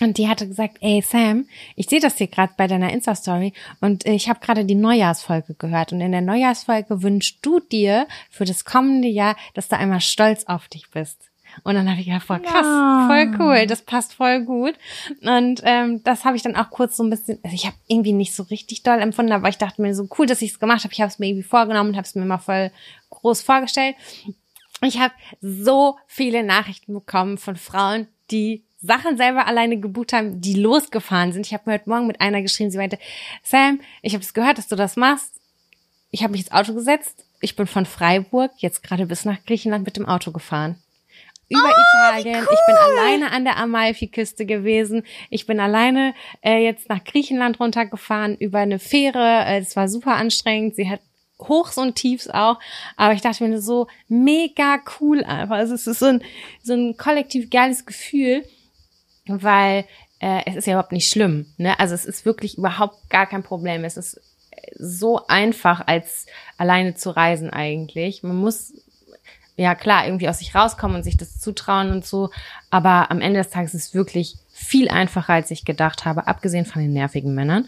Und die hatte gesagt, ey Sam, ich sehe das hier gerade bei deiner Insta-Story und ich habe gerade die Neujahrsfolge gehört. Und in der Neujahrsfolge wünschst du dir für das kommende Jahr, dass du einmal stolz auf dich bist. Und dann habe ich gedacht, voll krass, Ja. voll cool, das passt voll gut. Und ähm, das habe ich dann auch kurz so ein bisschen, also ich habe irgendwie nicht so richtig doll empfunden, aber ich dachte mir so cool, dass ich es gemacht habe. Ich habe es mir irgendwie vorgenommen und habe es mir mal voll groß vorgestellt. Ich habe so viele Nachrichten bekommen von Frauen, die Sachen selber alleine gebucht haben, die losgefahren sind. Ich habe mir heute Morgen mit einer geschrieben, sie meinte, Sam, ich habe es gehört, dass du das machst. Ich habe mich ins Auto gesetzt. Ich bin von Freiburg jetzt gerade bis nach Griechenland mit dem Auto gefahren. Über Italien. Ich bin alleine an der Amalfiküste gewesen. Ich bin alleine äh, jetzt nach Griechenland runtergefahren über eine Fähre. Äh, Es war super anstrengend. Sie hat Hochs und Tiefs auch. Aber ich dachte mir so mega cool einfach. Also es ist so ein, so ein kollektiv geiles Gefühl, weil äh, es ist ja überhaupt nicht schlimm. Ne? Also es ist wirklich überhaupt gar kein Problem. Es ist so einfach, als alleine zu reisen eigentlich. Man muss ja klar irgendwie aus sich rauskommen und sich das zutrauen und so. Aber am Ende des Tages ist es wirklich viel einfacher, als ich gedacht habe, abgesehen von den nervigen Männern.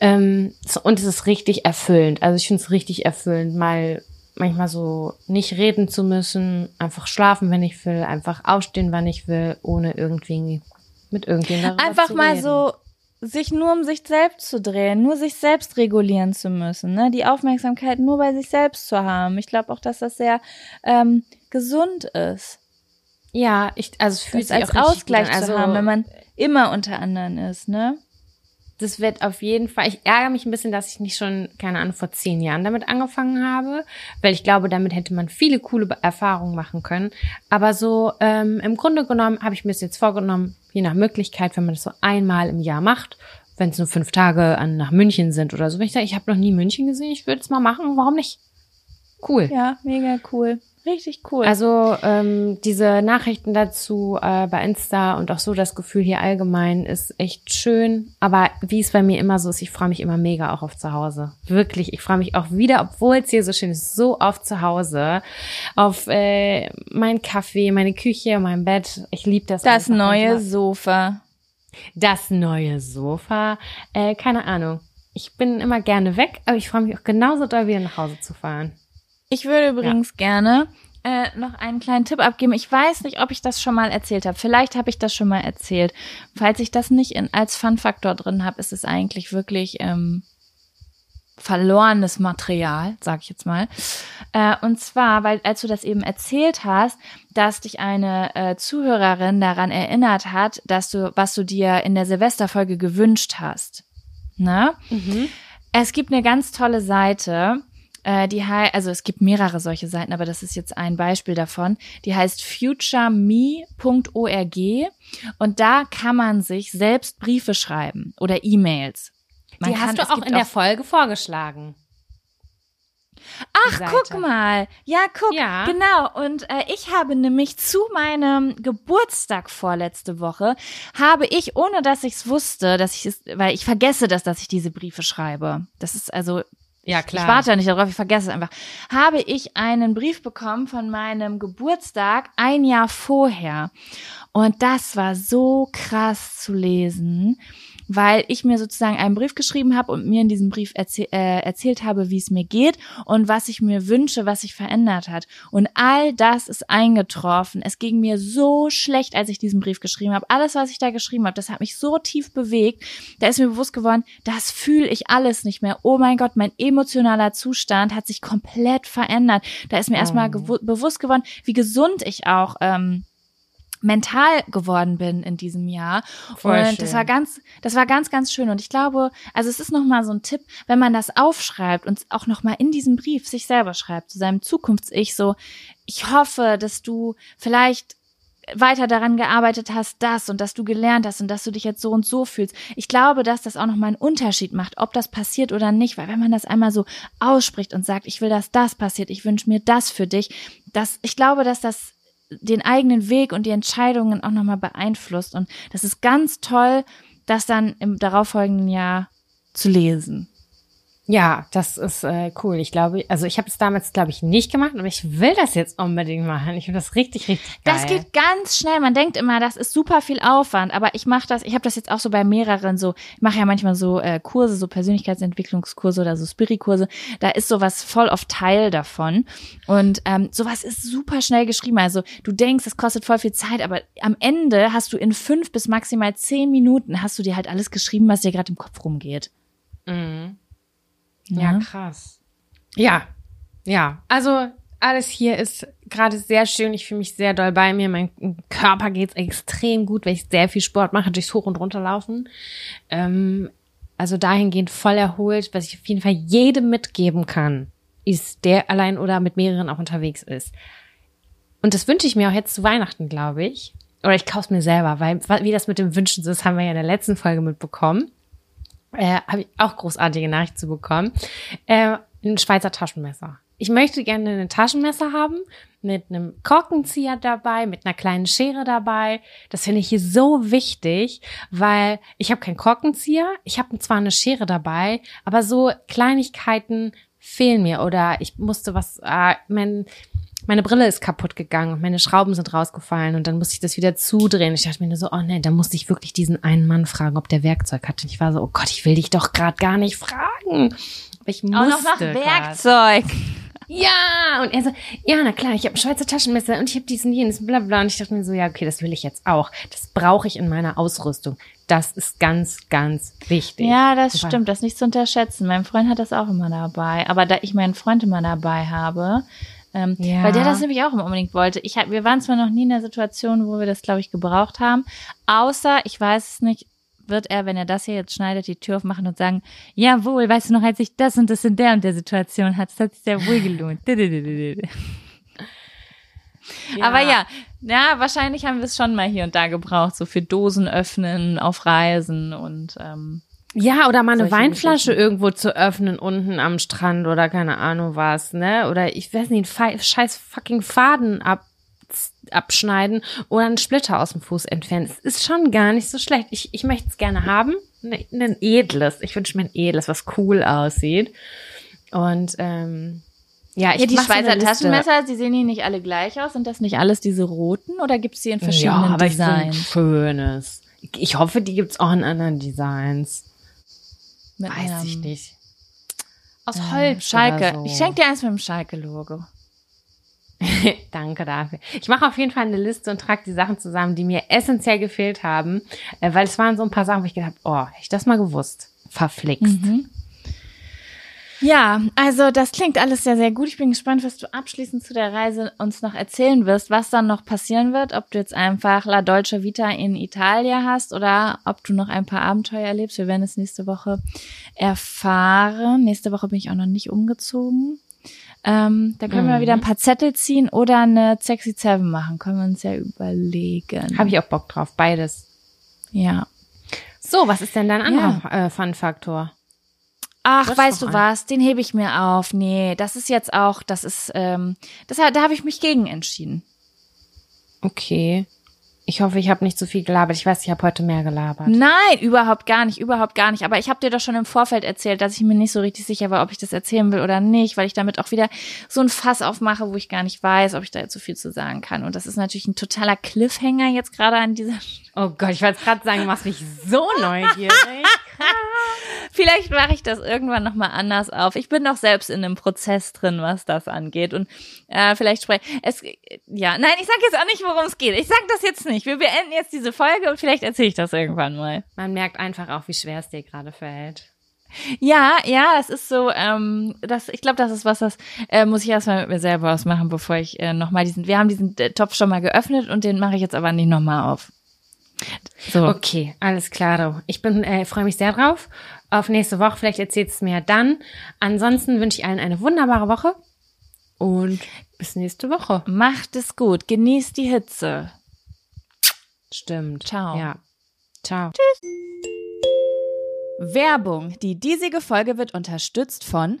Ähm, so, und es ist richtig erfüllend. Also ich finde es richtig erfüllend, mal manchmal so nicht reden zu müssen, einfach schlafen, wenn ich will, einfach aufstehen, wann ich will, ohne irgendwie mit irgendjemandem darüber Einfach zu mal reden. so sich nur um sich selbst zu drehen, nur sich selbst regulieren zu müssen, ne? die Aufmerksamkeit nur bei sich selbst zu haben. Ich glaube auch, dass das sehr ähm, gesund ist, Ja, ich, also es fühlt sich als auch Ausgleich an. zu Also, haben, wenn man immer unter anderen ist, ne? Das wird auf jeden Fall, ich ärgere mich ein bisschen, dass ich nicht schon, keine Ahnung, vor zehn Jahren damit angefangen habe, weil ich glaube, damit hätte man viele coole Erfahrungen machen können. Aber so, ähm, im Grunde genommen habe ich mir das jetzt vorgenommen, je nach Möglichkeit, wenn man das so einmal im Jahr macht, wenn es nur fünf Tage an, nach München sind oder so. Wenn ich sage, ich habe noch nie München gesehen, ich würde es mal machen, warum nicht? Cool. Ja, mega cool. Richtig cool. Also ähm, diese Nachrichten dazu äh, bei Insta und auch so das Gefühl hier allgemein ist echt schön. Aber wie es bei mir immer so ist, ich freue mich immer mega auch auf zu Hause. Wirklich, ich freue mich auch wieder, obwohl es hier so schön ist, so auf zu Hause. Auf äh, meinen Kaffee, meine Küche, mein Bett. Ich liebe das. das neue Und Sofa. Das neue Sofa. Äh, keine Ahnung. Ich bin immer gerne weg, aber ich freue mich auch genauso doll wieder nach Hause zu fahren. Ich würde übrigens gerne äh, noch einen kleinen Tipp abgeben. Ich weiß nicht, ob ich das schon mal erzählt habe. Vielleicht habe ich das schon mal erzählt. Falls ich das nicht in, als Fun-Faktor drin habe, ist es eigentlich wirklich ähm, verlorenes Material, sag ich jetzt mal. Äh, und zwar, weil als du das eben erzählt hast, dass dich eine äh, Zuhörerin daran erinnert hat, dass du, was du dir in der Silvesterfolge gewünscht hast. Ne? Es gibt eine ganz tolle Seite, äh, die heißt, also es gibt mehrere solche Seiten, aber das ist jetzt ein Beispiel davon. Die heißt futureme.org und da kann man sich selbst Briefe schreiben oder E-Mails. Man Die kann- hast du auch in der Folge vorgeschlagen. Ach, guck mal. Ja, guck. Ja. Genau. Und äh, ich habe nämlich zu meinem Geburtstag vorletzte Woche, habe ich, ohne dass ich es wusste, dass ich es, weil ich vergesse das, dass ich diese Briefe schreibe. Das ist also Ja, Ich warte ja nicht darauf, ich vergesse es einfach. Habe ich einen Brief bekommen von meinem Geburtstag ein Jahr vorher. Und das war so krass zu lesen, weil ich mir sozusagen einen Brief geschrieben habe und mir in diesem Brief erzäh äh, erzählt habe, wie es mir geht und was ich mir wünsche, was sich verändert hat. Und all das ist eingetroffen. Es ging mir so schlecht, als ich diesen Brief geschrieben habe. Alles, was ich da geschrieben habe, das hat mich so tief bewegt. Da ist mir bewusst geworden, das fühle ich alles nicht mehr. Oh mein Gott, mein emotionaler Zustand hat sich komplett verändert. Da ist mir erstmal gewu- bewusst geworden, wie gesund ich auch ähm, mental geworden bin in diesem Jahr. Voll und schön. das war ganz, das war ganz, ganz schön. Und ich glaube, also es ist nochmal so ein Tipp, wenn man das aufschreibt und auch nochmal in diesem Brief sich selber schreibt, zu seinem Zukunfts-Ich so, ich hoffe, dass du vielleicht weiter daran gearbeitet hast, das und dass du gelernt hast und dass du dich jetzt so und so fühlst. Ich glaube, dass das auch nochmal einen Unterschied macht, ob das passiert oder nicht, weil wenn man das einmal so ausspricht und sagt, ich will, dass das passiert, ich wünsche mir das für dich, das, ich glaube, dass das den eigenen Weg und die Entscheidungen auch nochmal beeinflusst. Und das ist ganz toll, das dann im darauffolgenden Jahr zu lesen. Ja, das ist äh, cool. Ich glaube, also ich habe es damals, glaube ich, nicht gemacht, aber ich will das jetzt unbedingt machen. Ich finde das richtig, richtig geil. Das geht ganz schnell. Man denkt immer, das ist super viel Aufwand, aber ich mache das, ich habe das jetzt auch so bei mehreren so, ich mache ja manchmal so äh, Kurse, so Persönlichkeitsentwicklungskurse oder so Spiri-Kurse. Da ist sowas voll auf Teil davon. Und ähm, sowas ist super schnell geschrieben. Also du denkst, es kostet voll viel Zeit, aber am Ende hast du in fünf bis maximal zehn Minuten hast du dir halt alles geschrieben, was dir gerade im Kopf rumgeht. Mhm. Ja, krass. Ja, ja. Also alles hier ist gerade sehr schön. Ich fühle mich sehr doll bei mir. Mein Körper geht's extrem gut, weil ich sehr viel Sport mache, durchs Hoch- und Runterlaufen. Ähm, also dahingehend voll erholt, was ich auf jeden Fall jedem mitgeben kann, ist der allein oder mit mehreren auch unterwegs ist. Und das wünsche ich mir auch jetzt zu Weihnachten, glaube ich. Oder ich kaufe mir selber, weil wie das mit dem Wünschen ist, haben wir ja in der letzten Folge mitbekommen äh, habe ich auch großartige Nachricht zu bekommen. Äh, ein Schweizer Taschenmesser. Ich möchte gerne ein Taschenmesser haben mit einem Korkenzieher dabei, mit einer kleinen Schere dabei. Das finde ich hier so wichtig, weil ich habe keinen Korkenzieher. Ich habe zwar eine Schere dabei, aber so Kleinigkeiten fehlen mir oder ich musste was, äh, mein, meine Brille ist kaputt gegangen und meine Schrauben sind rausgefallen und dann musste ich das wieder zudrehen. Ich dachte mir nur so, oh nee, da musste ich wirklich diesen einen Mann fragen, ob der Werkzeug hat. Und ich war so, oh Gott, ich will dich doch gerade gar nicht fragen. Aber ich musste Auch noch nach grad. Werkzeug. Ja, und er so, ja, na klar, ich habe ein Schweizer Taschenmesser und ich habe diesen jenes, bla bla. Und ich dachte mir so, ja, okay, das will ich jetzt auch. Das brauche ich in meiner Ausrüstung. Das ist ganz, ganz wichtig. Ja, das Super. stimmt, das ist nicht zu unterschätzen. Mein Freund hat das auch immer dabei. Aber da ich meinen Freund immer dabei habe, ähm, Ja. weil der das nämlich auch immer unbedingt wollte. Ich hab, wir waren zwar noch nie in der Situation, wo wir das, glaube ich, gebraucht haben, außer, ich weiß es nicht, wird er, wenn er das hier jetzt schneidet, die Tür aufmachen und sagen, jawohl, weißt du noch, als ich das und das in der und der Situation hatte, das hat sich sehr wohl gelohnt. Aber ja, ja, wahrscheinlich haben wir es schon mal hier und da gebraucht, so für Dosen öffnen auf Reisen und ähm, Ja, oder mal eine Weinflasche irgendwo zu öffnen unten am Strand oder keine Ahnung was, ne? Oder ich weiß nicht, einen scheiß fucking Faden ab, abschneiden oder einen Splitter aus dem Fuß entfernen. Es ist schon gar nicht so schlecht. Ich, ich möchte es gerne haben. Ne- Ein edles. Ich wünsche mir ein edles, was cool aussieht. Und ähm, ja, ich ja, die so Schweizer. Taschenmesser, die sehen hier nicht alle gleich aus. Sind das nicht alles diese roten oder gibt's die in verschiedenen ja, aber ich will ein Designs? schönes. Ich hoffe, die gibt's auch in anderen Designs. Mit Weiß ich nicht. Aus äh, Holz. Schalke. So. Ich schenke dir eins mit dem Schalke-Logo. Danke dafür. Ich mache auf jeden Fall eine Liste und trage die Sachen zusammen, die mir essentiell gefehlt haben, äh, weil es waren so ein paar Sachen, wo ich gedacht habe, oh, hätte ich das mal gewusst. Verflixt. Ja, also das klingt alles sehr, sehr gut. Ich bin gespannt, was du abschließend zu der Reise uns noch erzählen wirst, was dann noch passieren wird, ob du jetzt einfach La Dolce Vita in Italia hast oder ob du noch ein paar Abenteuer erlebst. Wir werden es nächste Woche erfahren. Nächste Woche bin ich auch noch nicht umgezogen. Ähm, da können wir mal wieder ein paar Zettel ziehen oder eine Sexy Seven machen. Können wir uns ja überlegen. Habe ich auch Bock drauf, beides. ja. So, was ist denn dein anderer äh, Fun-Faktor? Ach, weißt du was? Den hebe ich mir auf. Nee, das ist jetzt auch, das ist, ähm, das, da habe ich mich gegen entschieden. Okay. Ich hoffe, ich habe nicht zu viel gelabert. Ich weiß, ich habe heute mehr gelabert. Nein, überhaupt gar nicht, überhaupt gar nicht. Aber ich habe dir doch schon im Vorfeld erzählt, dass ich mir nicht so richtig sicher war, ob ich das erzählen will oder nicht, weil ich damit auch wieder so ein Fass aufmache, wo ich gar nicht weiß, ob ich da jetzt so viel zu sagen kann. Und das ist natürlich ein totaler Cliffhanger jetzt gerade an dieser. Oh Gott, ich wollte gerade sagen, du machst mich so neugierig. Vielleicht mache ich das irgendwann noch mal anders auf. Ich bin doch selbst in einem Prozess drin, was das angeht. Und äh, vielleicht spreche es. Ja, nein, ich sage jetzt auch nicht, worum es geht. Ich sage das jetzt nicht. Wir beenden jetzt diese Folge und vielleicht erzähle ich das irgendwann mal. Man merkt einfach auch, wie schwer es dir gerade fällt. Ja, ja, das ist so, ähm, das, ich glaube, das ist was, das äh, muss ich erstmal mit mir selber ausmachen, bevor ich äh, nochmal diesen, wir haben diesen äh, Topf schon mal geöffnet und den mache ich jetzt aber nicht nochmal auf. So. Okay, alles klar. Ich bin äh, freue mich sehr drauf auf nächste Woche. Vielleicht erzählst du es mir dann. Ansonsten wünsche ich allen eine wunderbare Woche und bis nächste Woche. Macht es gut, genießt die Hitze. Stimmt. Ciao. Ja. Ciao. Werbung. Die diesige Folge wird unterstützt von